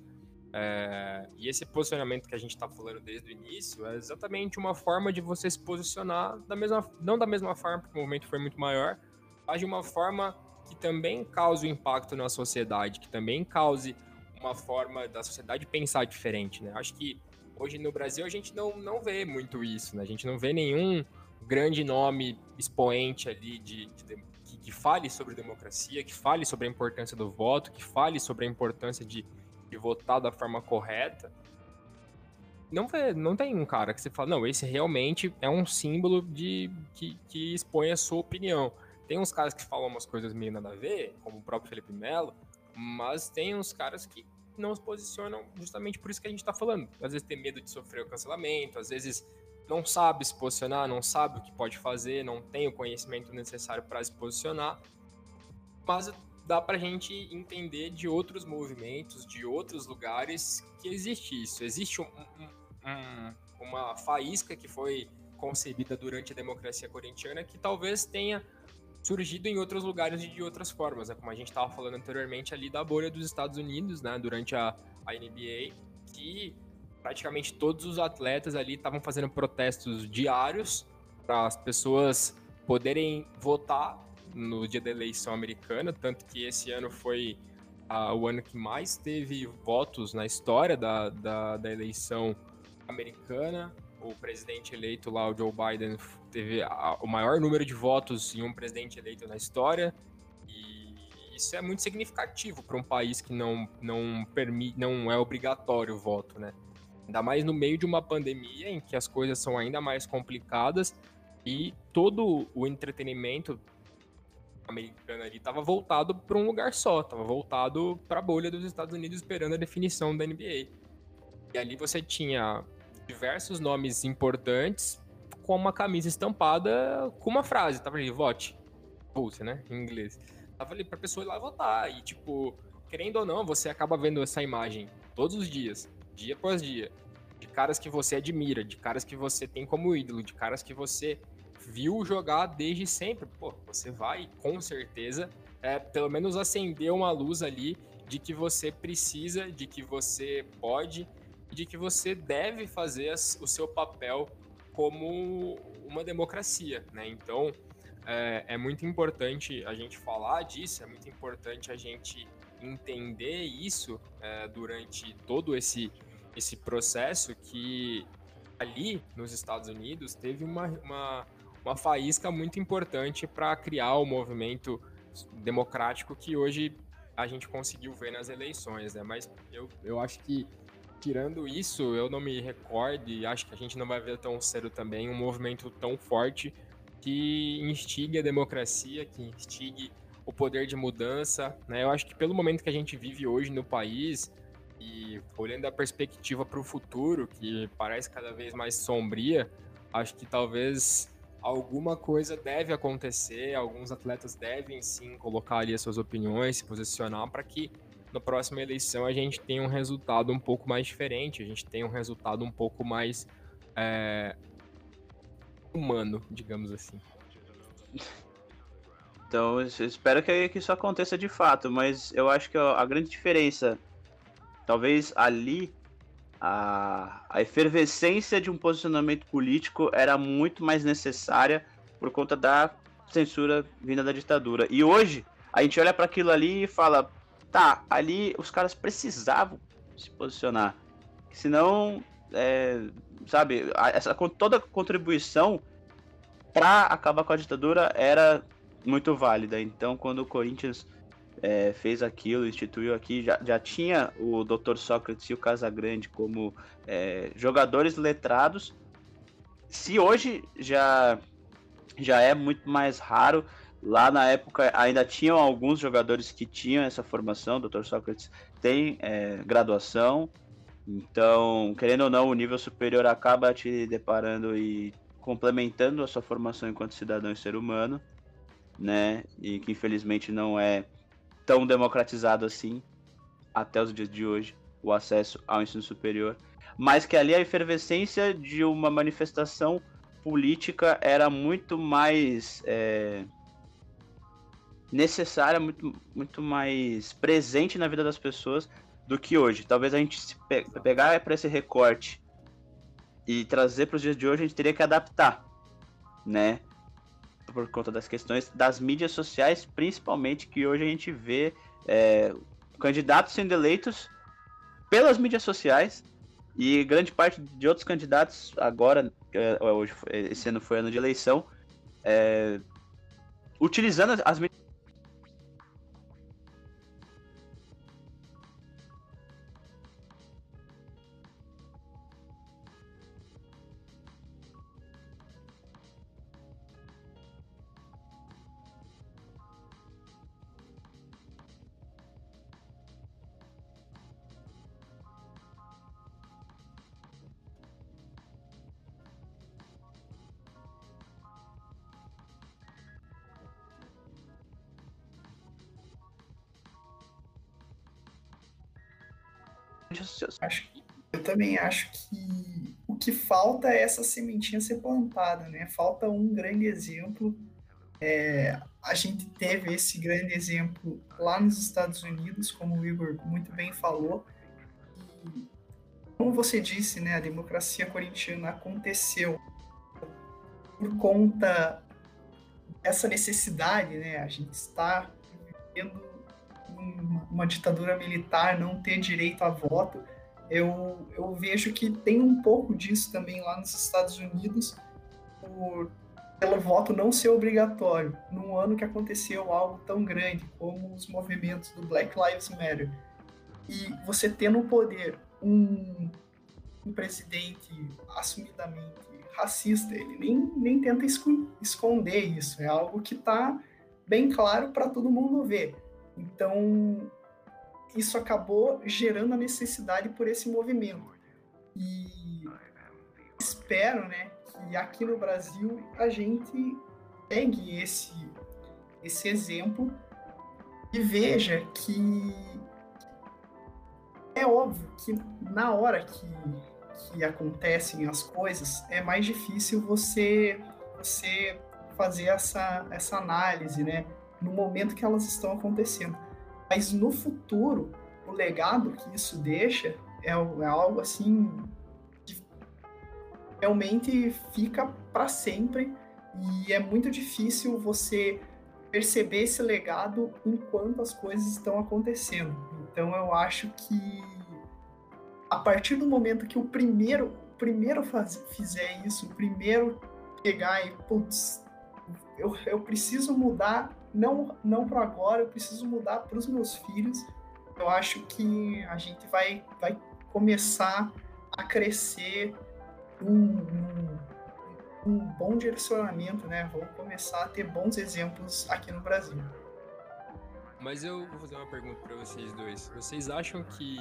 É, e esse posicionamento que a gente está falando desde o início é exatamente uma forma de você se posicionar da mesma, não da mesma forma, porque o movimento foi muito maior, mas de uma forma que também cause um impacto na sociedade, que também cause uma forma da sociedade pensar diferente, né? Acho que hoje no Brasil a gente não, não vê muito isso, né? A gente não vê nenhum grande nome expoente ali de, de, de que, fale sobre democracia, que fale sobre a importância do voto, que fale sobre a importância de, de votar da forma correta. Não, vê, não tem um cara que você fala, não, esse realmente é um símbolo de que, que expõe a sua opinião. Tem uns caras que falam umas coisas meio nada a ver, como o próprio Felipe Melo, mas tem uns caras que não se posicionam justamente por isso que a gente está falando. Às vezes tem medo de sofrer o cancelamento, às vezes não sabe se posicionar, não sabe o que pode fazer, não tem o conhecimento necessário para se posicionar. Mas dá para a gente entender de outros movimentos, de outros lugares que existe isso. Existe um, um, um, uma faísca que foi concebida durante a democracia corintiana que talvez tenha surgido em outros lugares e de outras formas, né? como a gente estava falando anteriormente ali da bolha dos Estados Unidos, né, durante a, a NBA, que praticamente todos os atletas ali estavam fazendo protestos diários para as pessoas poderem votar no dia da eleição americana, tanto que esse ano foi uh, o ano que mais teve votos na história da, da, da eleição americana. O presidente eleito lá, o Joe Biden, teve a, o maior número de votos em um presidente eleito na história. E isso é muito significativo para um país que não, não, não é obrigatório o voto, né? Ainda mais no meio de uma pandemia em que as coisas são ainda mais complicadas e todo o entretenimento americano ali estava voltado para um lugar só, estava voltado para a bolha dos Estados Unidos esperando a definição da NBA. E ali você tinha diversos nomes importantes com uma camisa estampada com uma frase, tava ali, vote. Vote, né, em inglês. Tava ali pra pessoa ir lá votar e tipo, querendo ou não, você acaba vendo essa imagem todos os dias, dia após dia, de caras que você admira, de caras que você tem como ídolo, de caras que você viu jogar desde sempre, pô, você vai com certeza, é, pelo menos acender uma luz ali de que você precisa, de que você pode, de que você deve fazer o seu papel como uma democracia, né? Então é, é muito importante a gente falar disso, é muito importante a gente entender isso é, durante todo esse esse processo que ali nos Estados Unidos teve uma, uma uma faísca muito importante para criar o movimento democrático que hoje a gente conseguiu ver nas eleições, né? Mas eu, eu acho que, tirando isso, eu não me recordo e acho que a gente não vai ver tão cedo também um movimento tão forte que instigue a democracia, que instigue o poder de mudança, né? Eu acho que pelo momento que a gente vive hoje no país e olhando a perspectiva para o futuro, que parece cada vez mais sombria, acho que talvez alguma coisa deve acontecer, alguns atletas devem sim colocar ali as suas opiniões, se posicionar para que na próxima eleição a gente tenha um resultado um pouco mais diferente, a gente tenha um resultado um pouco mais é, humano, digamos assim. Então, espero que, que isso aconteça de fato, mas eu acho que a grande diferença, talvez ali a, a efervescência de um posicionamento político era muito mais necessária por conta da censura vinda da ditadura. E hoje, a gente olha para aquilo ali e fala: tá, ali os caras precisavam se posicionar. Senão, é, sabe, essa, toda contribuição para acabar com a ditadura era muito válida. Então, quando o Corinthians é, fez aquilo, instituiu aqui, já, já tinha o Dr. Sócrates e o Casagrande como é, jogadores letrados. Se hoje já, já é muito mais raro, lá na época ainda tinham alguns jogadores que tinham essa formação, o Dr. Sócrates tem é, graduação, então, querendo ou não, o nível superior acaba te deparando e complementando a sua formação enquanto cidadão e ser humano, né? E que infelizmente não é tão democratizado assim até os dias de hoje, o acesso ao ensino superior, mas que ali a efervescência de uma manifestação política era muito mais é, necessária, muito, muito mais presente na vida das pessoas do que hoje. Talvez a gente se pe pegar para esse recorte e trazer para os dias de hoje, a gente teria que adaptar, né? por conta das questões das mídias sociais, principalmente, que hoje a gente vê é, candidatos sendo eleitos pelas mídias sociais e grande parte de outros candidatos agora, é, hoje, esse ano foi ano de eleição, é, utilizando as mídias Acho, eu também acho que o que falta é essa sementinha ser plantada, né? Falta um grande exemplo. É, a gente teve esse grande exemplo lá nos Estados Unidos, como o Igor muito bem falou. E, como você disse, né, a democracia corintiana aconteceu por conta dessa necessidade, né? A gente está vivendo uma ditadura militar, não ter direito a voto. Eu, eu vejo que tem um pouco disso também lá nos Estados Unidos, por, pelo voto não ser obrigatório, num ano que aconteceu algo tão grande como os movimentos do Black Lives Matter. E você ter no poder um, um presidente assumidamente racista, ele nem, nem tenta esconder isso, é algo que está bem claro para todo mundo ver. Então, isso acabou gerando a necessidade por esse movimento. E espero, né, que aqui no Brasil a gente pegue esse, esse exemplo e veja que é óbvio que na hora que, que acontecem as coisas é mais difícil você você fazer essa, essa análise, né? no momento que elas estão acontecendo. Mas no futuro, o legado que isso deixa é, é algo assim que realmente fica para sempre e é muito difícil você perceber esse legado enquanto as coisas estão acontecendo. Então eu acho que a partir do momento que o primeiro, primeiro faz, fizer isso, o primeiro pegar e putz, eu, eu preciso mudar não, não para agora, eu preciso mudar para os meus filhos. Eu acho que a gente vai, vai começar a crescer um, um, um bom direcionamento, né? Vou começar a ter bons exemplos aqui no Brasil. Mas eu vou fazer uma pergunta para vocês dois. Vocês acham que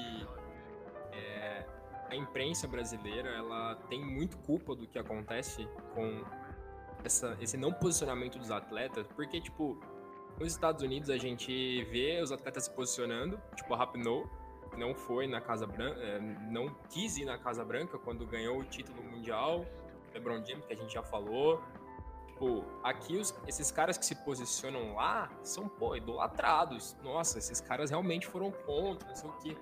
é, a imprensa brasileira ela tem muito culpa do que acontece com essa, esse não posicionamento dos atletas? Porque, tipo, nos Estados Unidos a gente vê os atletas se posicionando, tipo a Rapinoe, não foi na Casa Branca, é, não quis ir na Casa Branca quando ganhou o título mundial, LeBron James, que a gente já falou. Tipo, aqui os, esses caras que se posicionam lá são, pô, idolatrados. Nossa, esses caras realmente foram contra, não sei o quê.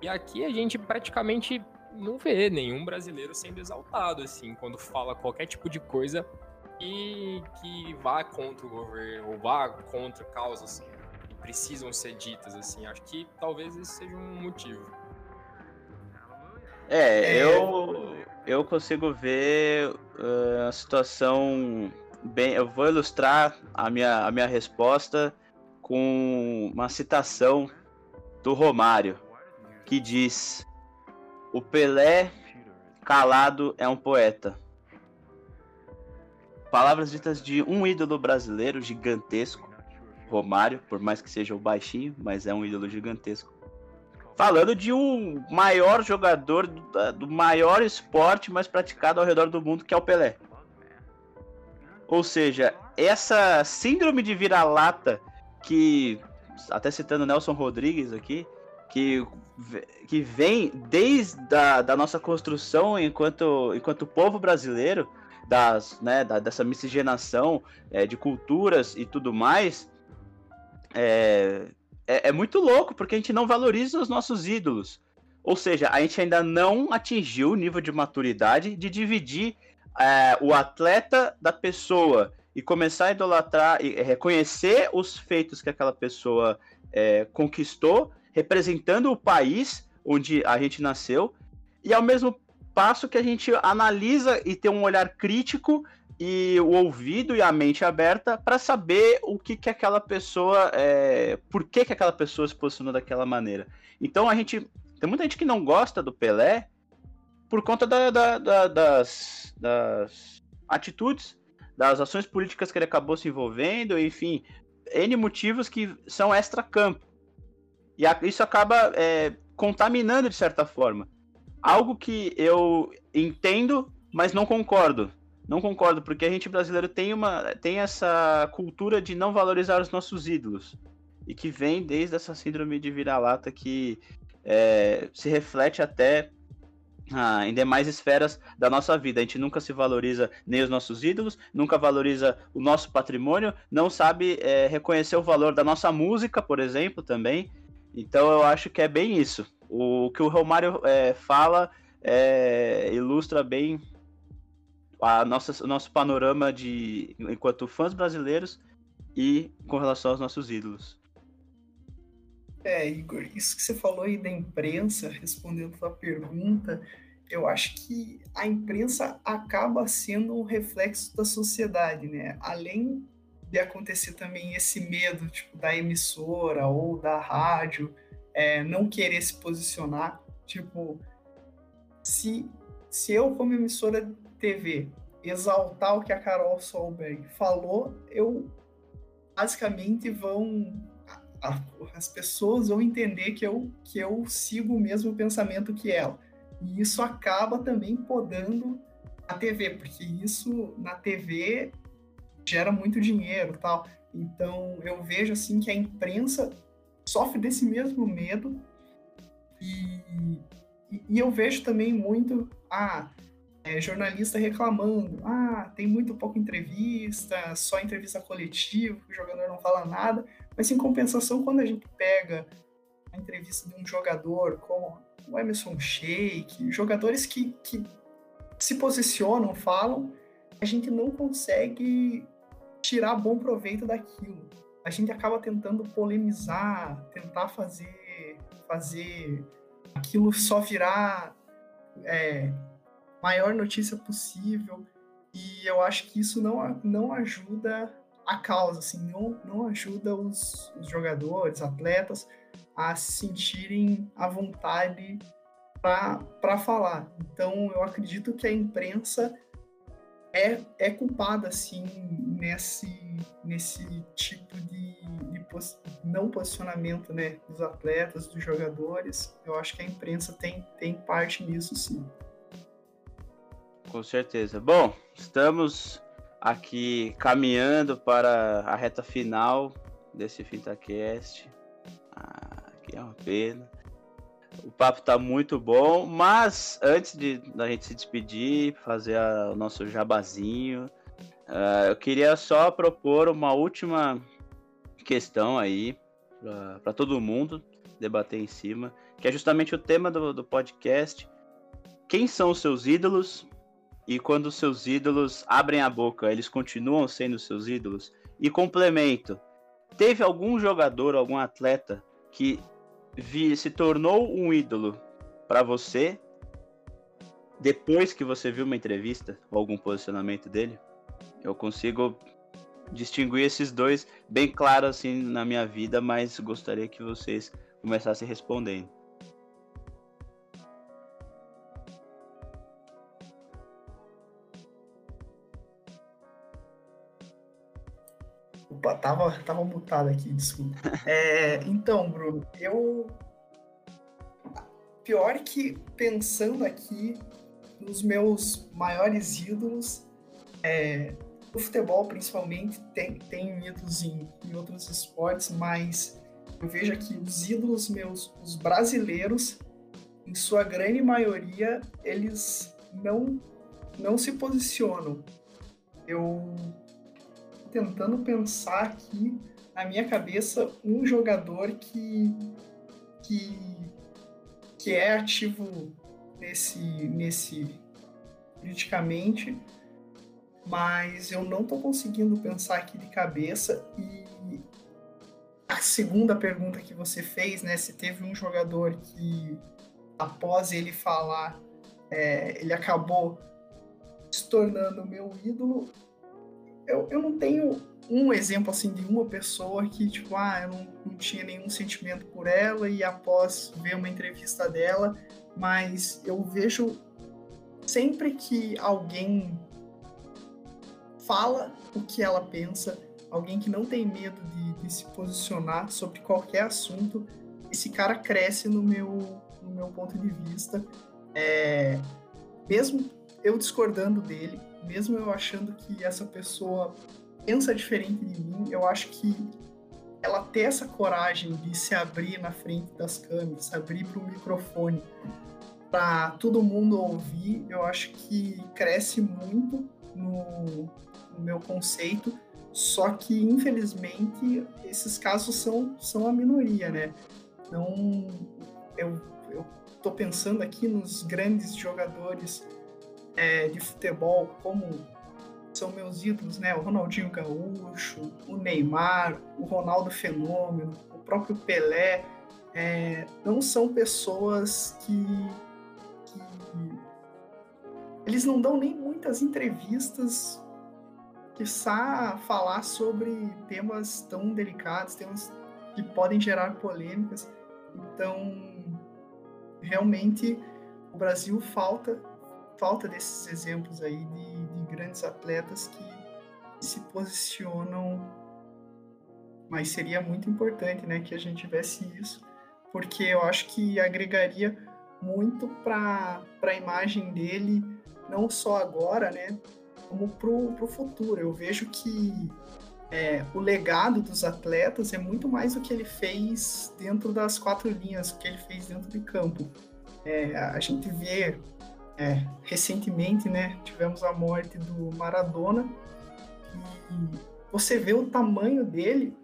E aqui a gente praticamente não vê nenhum brasileiro sendo exaltado, assim, quando fala qualquer tipo de coisa que, que vá contra o governo, ou vá contra causas que precisam ser ditas, assim. Acho que talvez esse seja um motivo. É, é. eu, eu consigo ver uh, a situação bem. Eu vou ilustrar a minha, a minha resposta com uma citação do Romário, que diz: O Pelé calado é um poeta. Palavras ditas de um ídolo brasileiro gigantesco, Romário, por mais que seja o baixinho, mas é um ídolo gigantesco. Falando de um maior jogador do, do maior esporte mais praticado ao redor do mundo, que é o Pelé. Ou seja, essa síndrome de vira-lata que, até citando Nelson Rodrigues aqui, que, que vem desde a da nossa construção enquanto, enquanto povo brasileiro, das, né, da, dessa miscigenação é, de culturas e tudo mais, é, é, é, muito louco, porque a gente não valoriza os nossos ídolos. Ou seja, a gente ainda não atingiu o nível de maturidade de dividir é, o atleta da pessoa e começar a idolatrar e reconhecer os feitos que aquela pessoa é, conquistou, representando o país onde a gente nasceu, e ao mesmo passo que a gente analisa e tem um olhar crítico e o ouvido e a mente aberta para saber o que que aquela pessoa é, por que que aquela pessoa se posicionou daquela maneira. Então a gente tem muita gente que não gosta do Pelé por conta da, da, da, das, das atitudes, das ações políticas que ele acabou se envolvendo, enfim, N motivos que são extra-campo. E a, isso acaba é, contaminando de certa forma algo que eu entendo, mas não concordo. Não concordo, porque a gente brasileiro tem, uma, tem essa cultura de não valorizar os nossos ídolos. E que vem desde essa síndrome de vira-lata que, é, se reflete até ah, em demais esferas da nossa vida. A gente nunca se valoriza nem os nossos ídolos, nunca valoriza o nosso patrimônio, não sabe é, reconhecer o valor da nossa música, por exemplo, também. Então eu acho que é bem isso. O que o Romário é, fala é, ilustra bem a nossa, o nosso panorama de enquanto fãs brasileiros e com relação aos nossos ídolos. É, Igor, isso que você falou aí da imprensa, respondendo a sua pergunta, eu acho que a imprensa acaba sendo um reflexo da sociedade, né? Além de acontecer também esse medo, tipo, da emissora ou da rádio é, não querer se posicionar, tipo, se, se eu, como emissora de TV, exaltar o que a Carol Solberg falou, eu basicamente vão a, as pessoas vão entender que eu, que eu sigo o mesmo pensamento que ela. E isso acaba também podando a TV, porque isso na TV gera muito dinheiro tal. Então eu vejo assim que a imprensa sofre desse mesmo medo e, e, eu vejo também muito ah, é, jornalista reclamando, ah, tem muito pouca entrevista, só entrevista coletiva, o jogador não fala nada. Mas em compensação, quando a gente pega a entrevista de um jogador como o Emerson Sheik, jogadores que, que se posicionam, falam, a gente não consegue tirar bom proveito daquilo. A gente acaba tentando polemizar, tentar fazer, fazer aquilo só virar é, maior notícia possível. E eu acho que isso não, não ajuda a causa, assim, não, não ajuda os, os jogadores, atletas a se sentirem à vontade para falar. Então, eu acredito que a imprensa é, é culpada, assim, nesse, nesse tipo de, de pos, não posicionamento né, dos atletas, dos jogadores. Eu acho que a imprensa tem, tem parte nisso, sim. Com certeza. Bom, estamos aqui caminhando para a reta final desse FintaCast. Ah, que é uma pena. O papo tá muito bom, mas antes de da gente se despedir, fazer a, o nosso jabazinho, uh, eu queria só propor uma última questão aí para todo mundo debater em cima, que é justamente o tema do, do podcast. Quem são os seus ídolos e quando seus ídolos abrem a boca, eles continuam sendo seus ídolos? E complemento, teve algum jogador, algum atleta que vi, se tornou um ídolo para você depois que você viu uma entrevista ou algum posicionamento dele? Eu consigo distinguir esses dois bem claro assim na minha vida, mas gostaria que vocês começassem respondendo. Opa, tava, tava mutado aqui, desculpa. É, então, Bruno, eu. Pior que pensando aqui nos meus maiores ídolos, é, no futebol principalmente, tem, tem ídolos em, em outros esportes, mas eu vejo aqui os ídolos meus, os brasileiros, em sua grande maioria, eles não, não se posicionam. Eu tentando pensar aqui na minha cabeça um jogador que que, que é ativo nesse nesse politicamente, mas eu não estou conseguindo pensar aqui de cabeça. E a segunda pergunta que você fez, né, se teve um jogador que após ele falar, é, ele acabou se tornando meu ídolo, eu, eu não tenho um exemplo assim de uma pessoa que, tipo, ah, eu não, não tinha nenhum sentimento por ela e após ver uma entrevista dela, mas eu vejo sempre que alguém fala o que ela pensa, alguém que não tem medo de, de, se posicionar sobre qualquer assunto, esse cara cresce no meu, no meu ponto de vista. É, mesmo eu discordando dele, mesmo eu achando que essa pessoa pensa diferente de mim, eu acho que ela ter essa coragem de se abrir na frente das câmeras, se abrir para o microfone, para todo mundo ouvir, eu acho que cresce muito no, no, meu conceito. Só que, infelizmente, esses casos são, são a minoria, né? Então, eu, eu tô pensando aqui nos grandes jogadores é, de futebol, como são meus ídolos, né? O Ronaldinho Gaúcho, o Neymar, o Ronaldo Fenômeno, o próprio Pelé. É, não são pessoas que, que, eles não dão nem muitas entrevistas que falar sobre temas tão delicados, temas que podem gerar polêmicas. Então, realmente o Brasil falta falta desses exemplos aí de, de grandes atletas que se posicionam, mas seria muito importante, né, que a gente tivesse isso, porque eu acho que agregaria muito para a imagem dele, não só agora, né, como pro, pro futuro. Eu vejo que é, o legado dos atletas é muito mais o que ele fez dentro das quatro linhas, o que ele fez dentro de campo. É, a gente vê é, recentemente, né, tivemos a morte do Maradona e você vê o tamanho dele,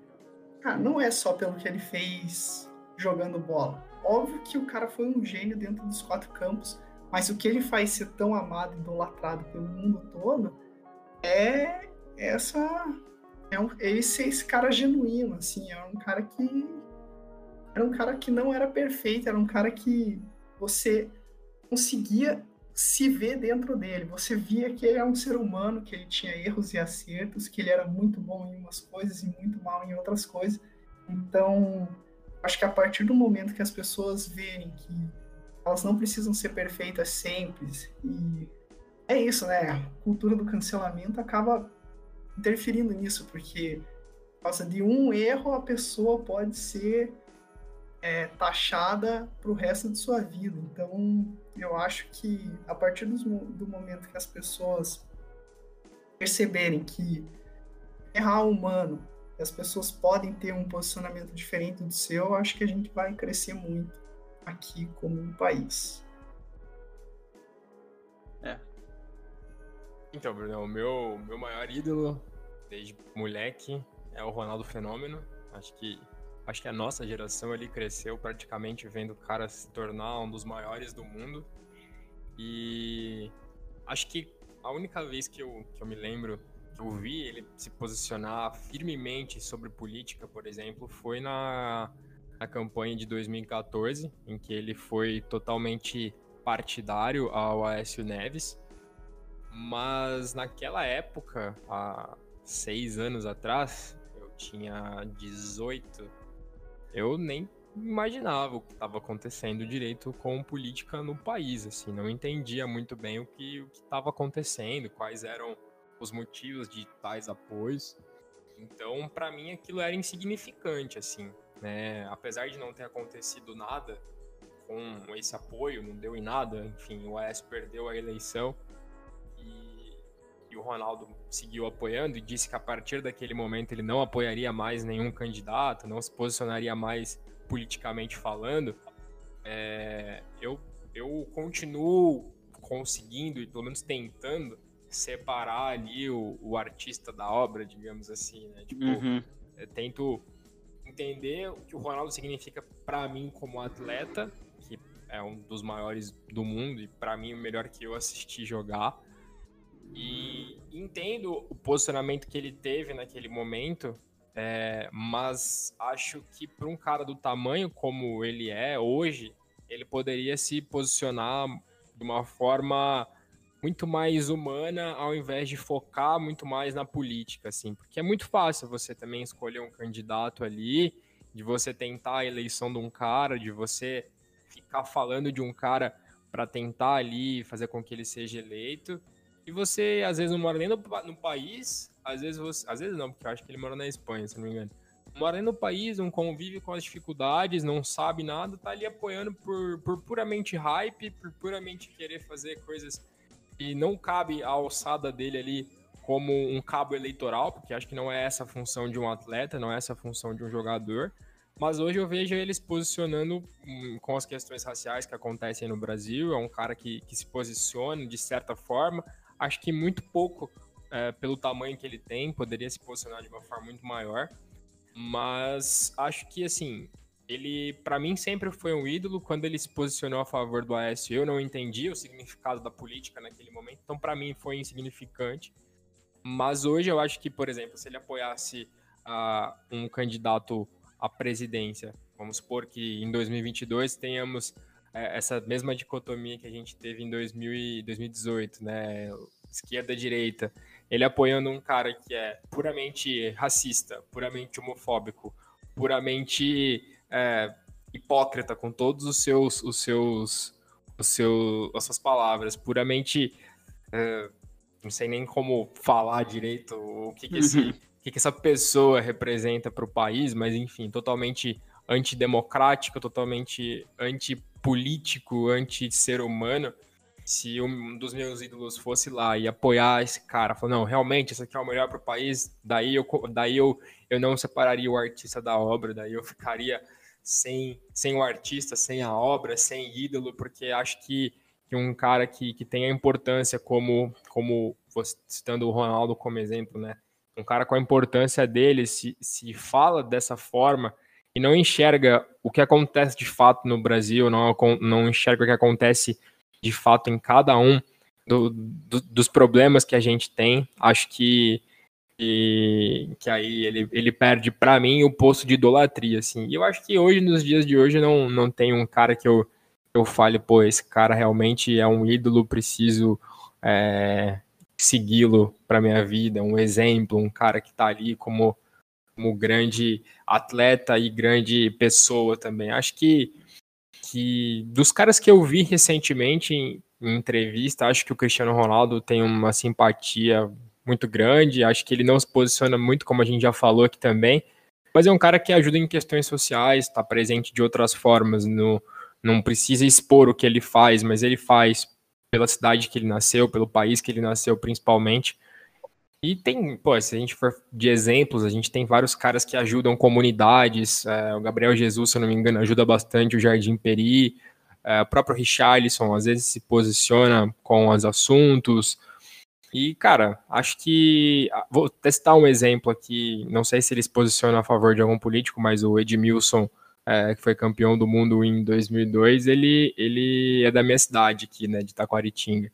cara, não é só pelo que ele fez jogando bola. Óbvio que o cara foi um gênio dentro dos quatro campos, mas o que ele faz ser tão amado e idolatrado pelo mundo todo é essa é um, ele ser esse cara genuíno, assim, é um cara que era um cara que não era perfeito, era um cara que você conseguia se vê dentro dele. Você via que ele era um ser humano, que ele tinha erros e acertos, que ele era muito bom em umas coisas e muito mal em outras coisas. Então, acho que a partir do momento que as pessoas verem que elas não precisam ser perfeitas sempre, e é isso, né? A cultura do cancelamento acaba interferindo nisso, porque por causa de um erro a pessoa pode ser é, taxada para o resto de sua vida. Então, eu acho que a partir do, do momento que as pessoas perceberem que errar é humano, que as pessoas podem ter um posicionamento diferente do seu, eu acho que a gente vai crescer muito aqui como um país. É. Então, Bruno, o meu, meu maior ídolo desde moleque é o Ronaldo Fenômeno. Acho que acho que a nossa geração ali cresceu praticamente vendo o cara se tornar um dos maiores do mundo. E acho que a única vez que eu, que eu me lembro que eu vi ele se posicionar firmemente sobre política, por exemplo, foi na, na campanha de 2014, em que ele foi totalmente partidário ao Aécio Neves. Mas naquela época, há seis anos atrás, eu tinha 18, eu nem imaginava o que estava acontecendo direito com política no país, assim, não entendia muito bem o que o estava acontecendo, quais eram os motivos de tais apoios. Então, para mim, aquilo era insignificante, assim, né? Apesar de não ter acontecido nada com esse apoio, não deu em nada, enfim, o AS perdeu a eleição e o Ronaldo seguiu apoiando e disse que a partir daquele momento ele não apoiaria mais nenhum candidato, não se posicionaria mais politicamente falando, é, eu, eu continuo conseguindo e pelo menos tentando separar ali o, o artista da obra, digamos assim, né? Tipo, uhum. tento entender o que o Ronaldo significa para mim como atleta, que é um dos maiores do mundo e para mim o melhor que eu assisti jogar. E entendo o posicionamento que ele teve naquele momento, é, mas acho que para um cara do tamanho como ele é hoje, ele poderia se posicionar de uma forma muito mais humana ao invés de focar muito mais na política, assim, porque é muito fácil você também escolher um candidato ali, de você tentar a eleição de um cara, de você ficar falando de um cara para tentar ali fazer com que ele seja eleito. E você, às vezes, não mora nem no, no país, às vezes você. Às vezes não, porque eu acho que ele mora na Espanha, se não me engano. Mora nem no país, não convive com as dificuldades, não sabe nada, tá ali apoiando por, por puramente hype, por puramente querer fazer coisas que não cabe a alçada dele ali como um cabo eleitoral, porque acho que não é essa a função de um atleta, não é essa a função de um jogador. Mas hoje eu vejo ele se posicionando hum, com as questões raciais que acontecem no Brasil. É um cara que, que se posiciona de certa forma. Acho que muito pouco, é, pelo tamanho que ele tem, poderia se posicionar de uma forma muito maior. Mas acho que, assim, ele, para mim, sempre foi um ídolo. Quando ele se posicionou a favor do Aécio, eu não entendi o significado da política naquele momento. Então, para mim, foi insignificante. Mas hoje eu acho que, por exemplo, se ele apoiasse uh, um candidato à presidência, vamos supor que em 2022 tenhamos essa mesma dicotomia que a gente teve em 2000 e 2018, né? Esquerda direita. Ele apoiando um cara que é puramente racista, puramente homofóbico, puramente é, hipócrita com todos os seus, os seus, os seus, as suas palavras, puramente é, não sei nem como falar direito o que, que, esse, uhum. que, que essa pessoa representa para o país, mas enfim, totalmente antidemocrático, totalmente antipolítico, anti-ser humano. Se um dos meus ídolos fosse lá e apoiar esse cara, falar, não, realmente, isso aqui é o melhor para o país, daí, eu, daí eu, eu não separaria o artista da obra, daí eu ficaria sem, sem o artista, sem a obra, sem ídolo, porque acho que que um cara que, que tem a importância como, como citando o Ronaldo como exemplo, né? Um cara com a importância dele se, se fala dessa forma e não enxerga o que acontece de fato no Brasil, não, não enxerga o que acontece de fato em cada um do, do, dos problemas que a gente tem. Acho que que, que aí ele, ele perde para mim o posto de idolatria, assim. E eu acho que hoje, nos dias de hoje, não, não tem um cara que eu, eu fale, pô, esse cara realmente é um ídolo, preciso é, segui-lo para minha vida, um exemplo, um cara que está ali como, como grande atleta e grande pessoa também. Acho que, que dos caras que eu vi recentemente em, em entrevista, acho que o Cristiano Ronaldo tem uma simpatia muito grande, acho que ele não se posiciona muito, como a gente já falou aqui também, mas é um cara que ajuda em questões sociais, está presente de outras formas no, não precisa expor o que ele faz, mas ele faz pela cidade que ele nasceu, pelo país que ele nasceu, principalmente. E tem, pô, se a gente for de exemplos, a gente tem vários caras que ajudam comunidades. É, o Gabriel Jesus, se eu não me engano, ajuda bastante o Jardim Peri. É, o próprio Richarlison, às vezes, se posiciona com os assuntos. E, cara, acho que. Ah, vou testar um exemplo aqui. Não sei se ele se posiciona a favor de algum político, mas o Edmilson é, que foi campeão do mundo em 2002, ele, ele é da minha cidade aqui, né, de Taquaritinga.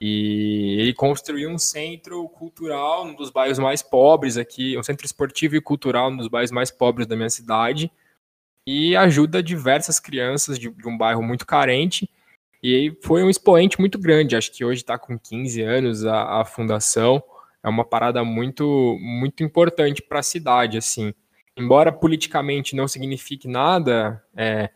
E ele construiu um centro cultural, um dos bairros mais pobres aqui, um centro esportivo e cultural, um dos bairros mais pobres da minha cidade, e ajuda diversas crianças de, de um bairro muito carente. E foi um expoente muito grande, acho que hoje está com 15 anos a, a fundação. É uma parada muito, muito importante para a cidade, assim embora politicamente não signifique nada, é,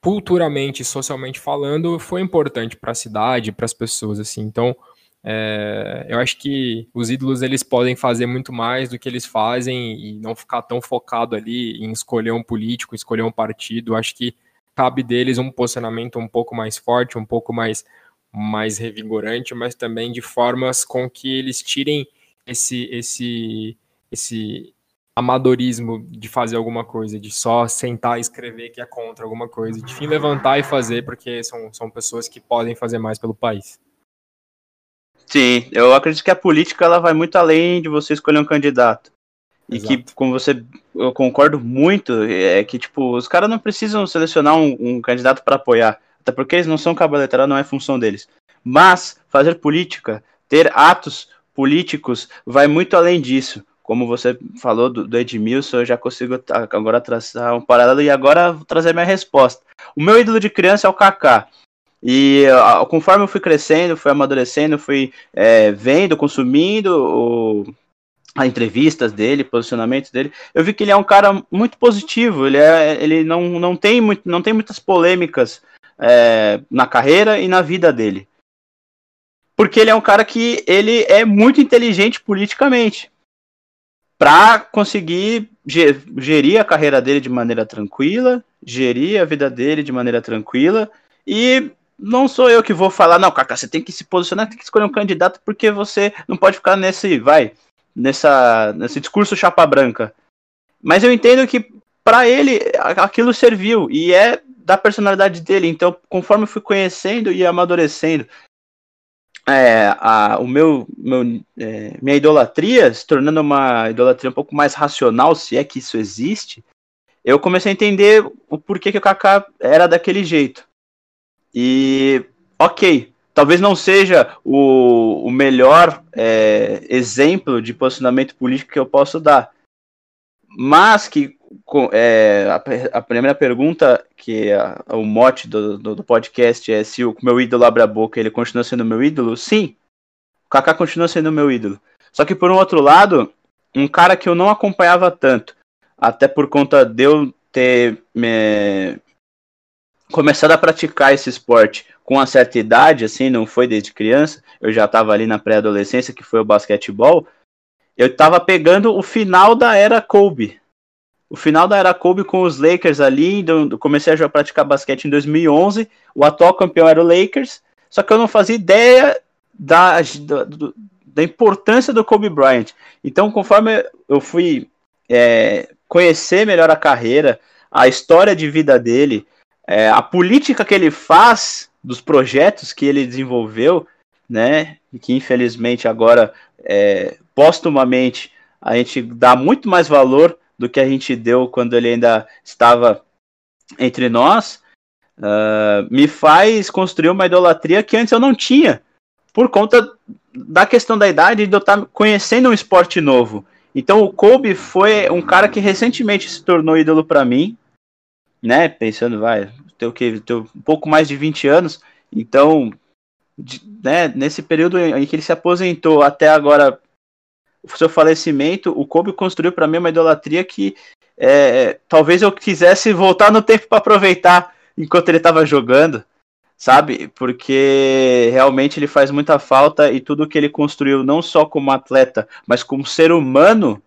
culturalmente, socialmente falando, foi importante para a cidade, para as pessoas, assim. Então, é, eu acho que os ídolos eles podem fazer muito mais do que eles fazem e não ficar tão focado ali em escolher um político, escolher um partido. Eu acho que cabe deles um posicionamento um pouco mais forte, um pouco mais mais revigorante, mas também de formas com que eles tirem esse esse esse amadorismo de fazer alguma coisa, de só sentar e escrever que é contra alguma coisa, de fim levantar e fazer, porque são, são pessoas que podem fazer mais pelo país. Sim, eu acredito que a política ela vai muito além de você escolher um candidato. E Exato. que, como você, eu concordo muito, é que, tipo, os caras não precisam selecionar um, um candidato para apoiar, até porque eles não são cabo não é função deles. Mas fazer política, ter atos políticos, vai muito além disso como você falou do, do Edmilson, eu já consigo agora traçar um paralelo e agora vou trazer minha resposta. O meu ídolo de criança é o Kaká. E uh, conforme eu fui crescendo, fui amadurecendo, fui é, vendo, consumindo o, as entrevistas dele, posicionamentos dele, eu vi que ele é um cara muito positivo. Ele, é, ele não, não, tem, muito, não tem muitas polêmicas é, na carreira e na vida dele. Porque ele é um cara que ele é muito inteligente politicamente para conseguir gerir a carreira dele de maneira tranquila, gerir a vida dele de maneira tranquila e não sou eu que vou falar, não, Kaká, você tem que se posicionar, tem que escolher um candidato porque você não pode ficar nesse, vai, nessa, nesse discurso chapa branca. Mas eu entendo que para ele aquilo serviu e é da personalidade dele. Então, conforme eu fui conhecendo e amadurecendo, é, a, o meu, meu é, minha idolatria se tornando uma idolatria um pouco mais racional, se é que isso existe, eu comecei a entender o porquê que o Kaká era daquele jeito. E, ok, talvez não seja o, o melhor é, exemplo de posicionamento político que eu posso dar, mas que é, a, a, primeira pergunta, que é o mote do, do, do, podcast é se o meu ídolo abre a boca ele continua sendo meu ídolo? Sim, o Kaká continua sendo meu ídolo. Só que por um outro lado, um cara que eu não acompanhava tanto, até por conta de eu ter me... começado a praticar esse esporte com uma certa idade, assim, não foi desde criança, eu já estava ali na pré-adolescência, que foi o basquetebol, eu estava pegando o final da era Kobe, o final da era Kobe com os Lakers ali, comecei a praticar basquete em 2011, o atual campeão era o Lakers, só que eu não fazia ideia da, da, da importância do Kobe Bryant. Então, conforme eu fui é, conhecer melhor a carreira, a história de vida dele, é, a política que ele faz dos projetos que ele desenvolveu, né, e que infelizmente agora, é, postumamente, a gente dá muito mais valor do que a gente deu quando ele ainda estava entre nós, uh, me faz construir uma idolatria que antes eu não tinha, por conta da questão da idade e de eu estar conhecendo um esporte novo. Então o Kobe foi um cara que recentemente se tornou ídolo para mim, né? Pensando, vai, ter o que, ter um pouco mais de 20 anos. Então, de, né, nesse período em que ele se aposentou até agora o seu falecimento, o Kobe construiu para mim uma idolatria que é, talvez eu quisesse voltar no tempo para aproveitar enquanto ele estava jogando, sabe? Porque realmente ele faz muita falta e tudo que ele construiu, não só como atleta, mas como ser humano,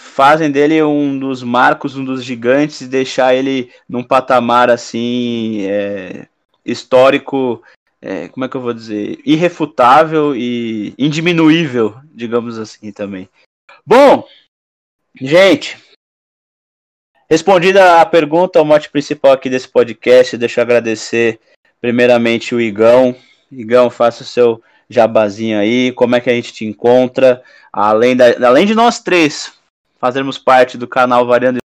fazem dele um dos marcos, um dos gigantes, e deixar ele num patamar assim é, histórico é, como é que eu vou dizer, irrefutável e indiminuível, digamos assim também. Bom, gente, respondida a pergunta, o mote principal aqui desse podcast, deixa eu agradecer primeiramente o Igão. Igão, faça o seu jabazinho aí, como é que a gente te encontra, além, da, além de nós três fazermos parte do canal Variando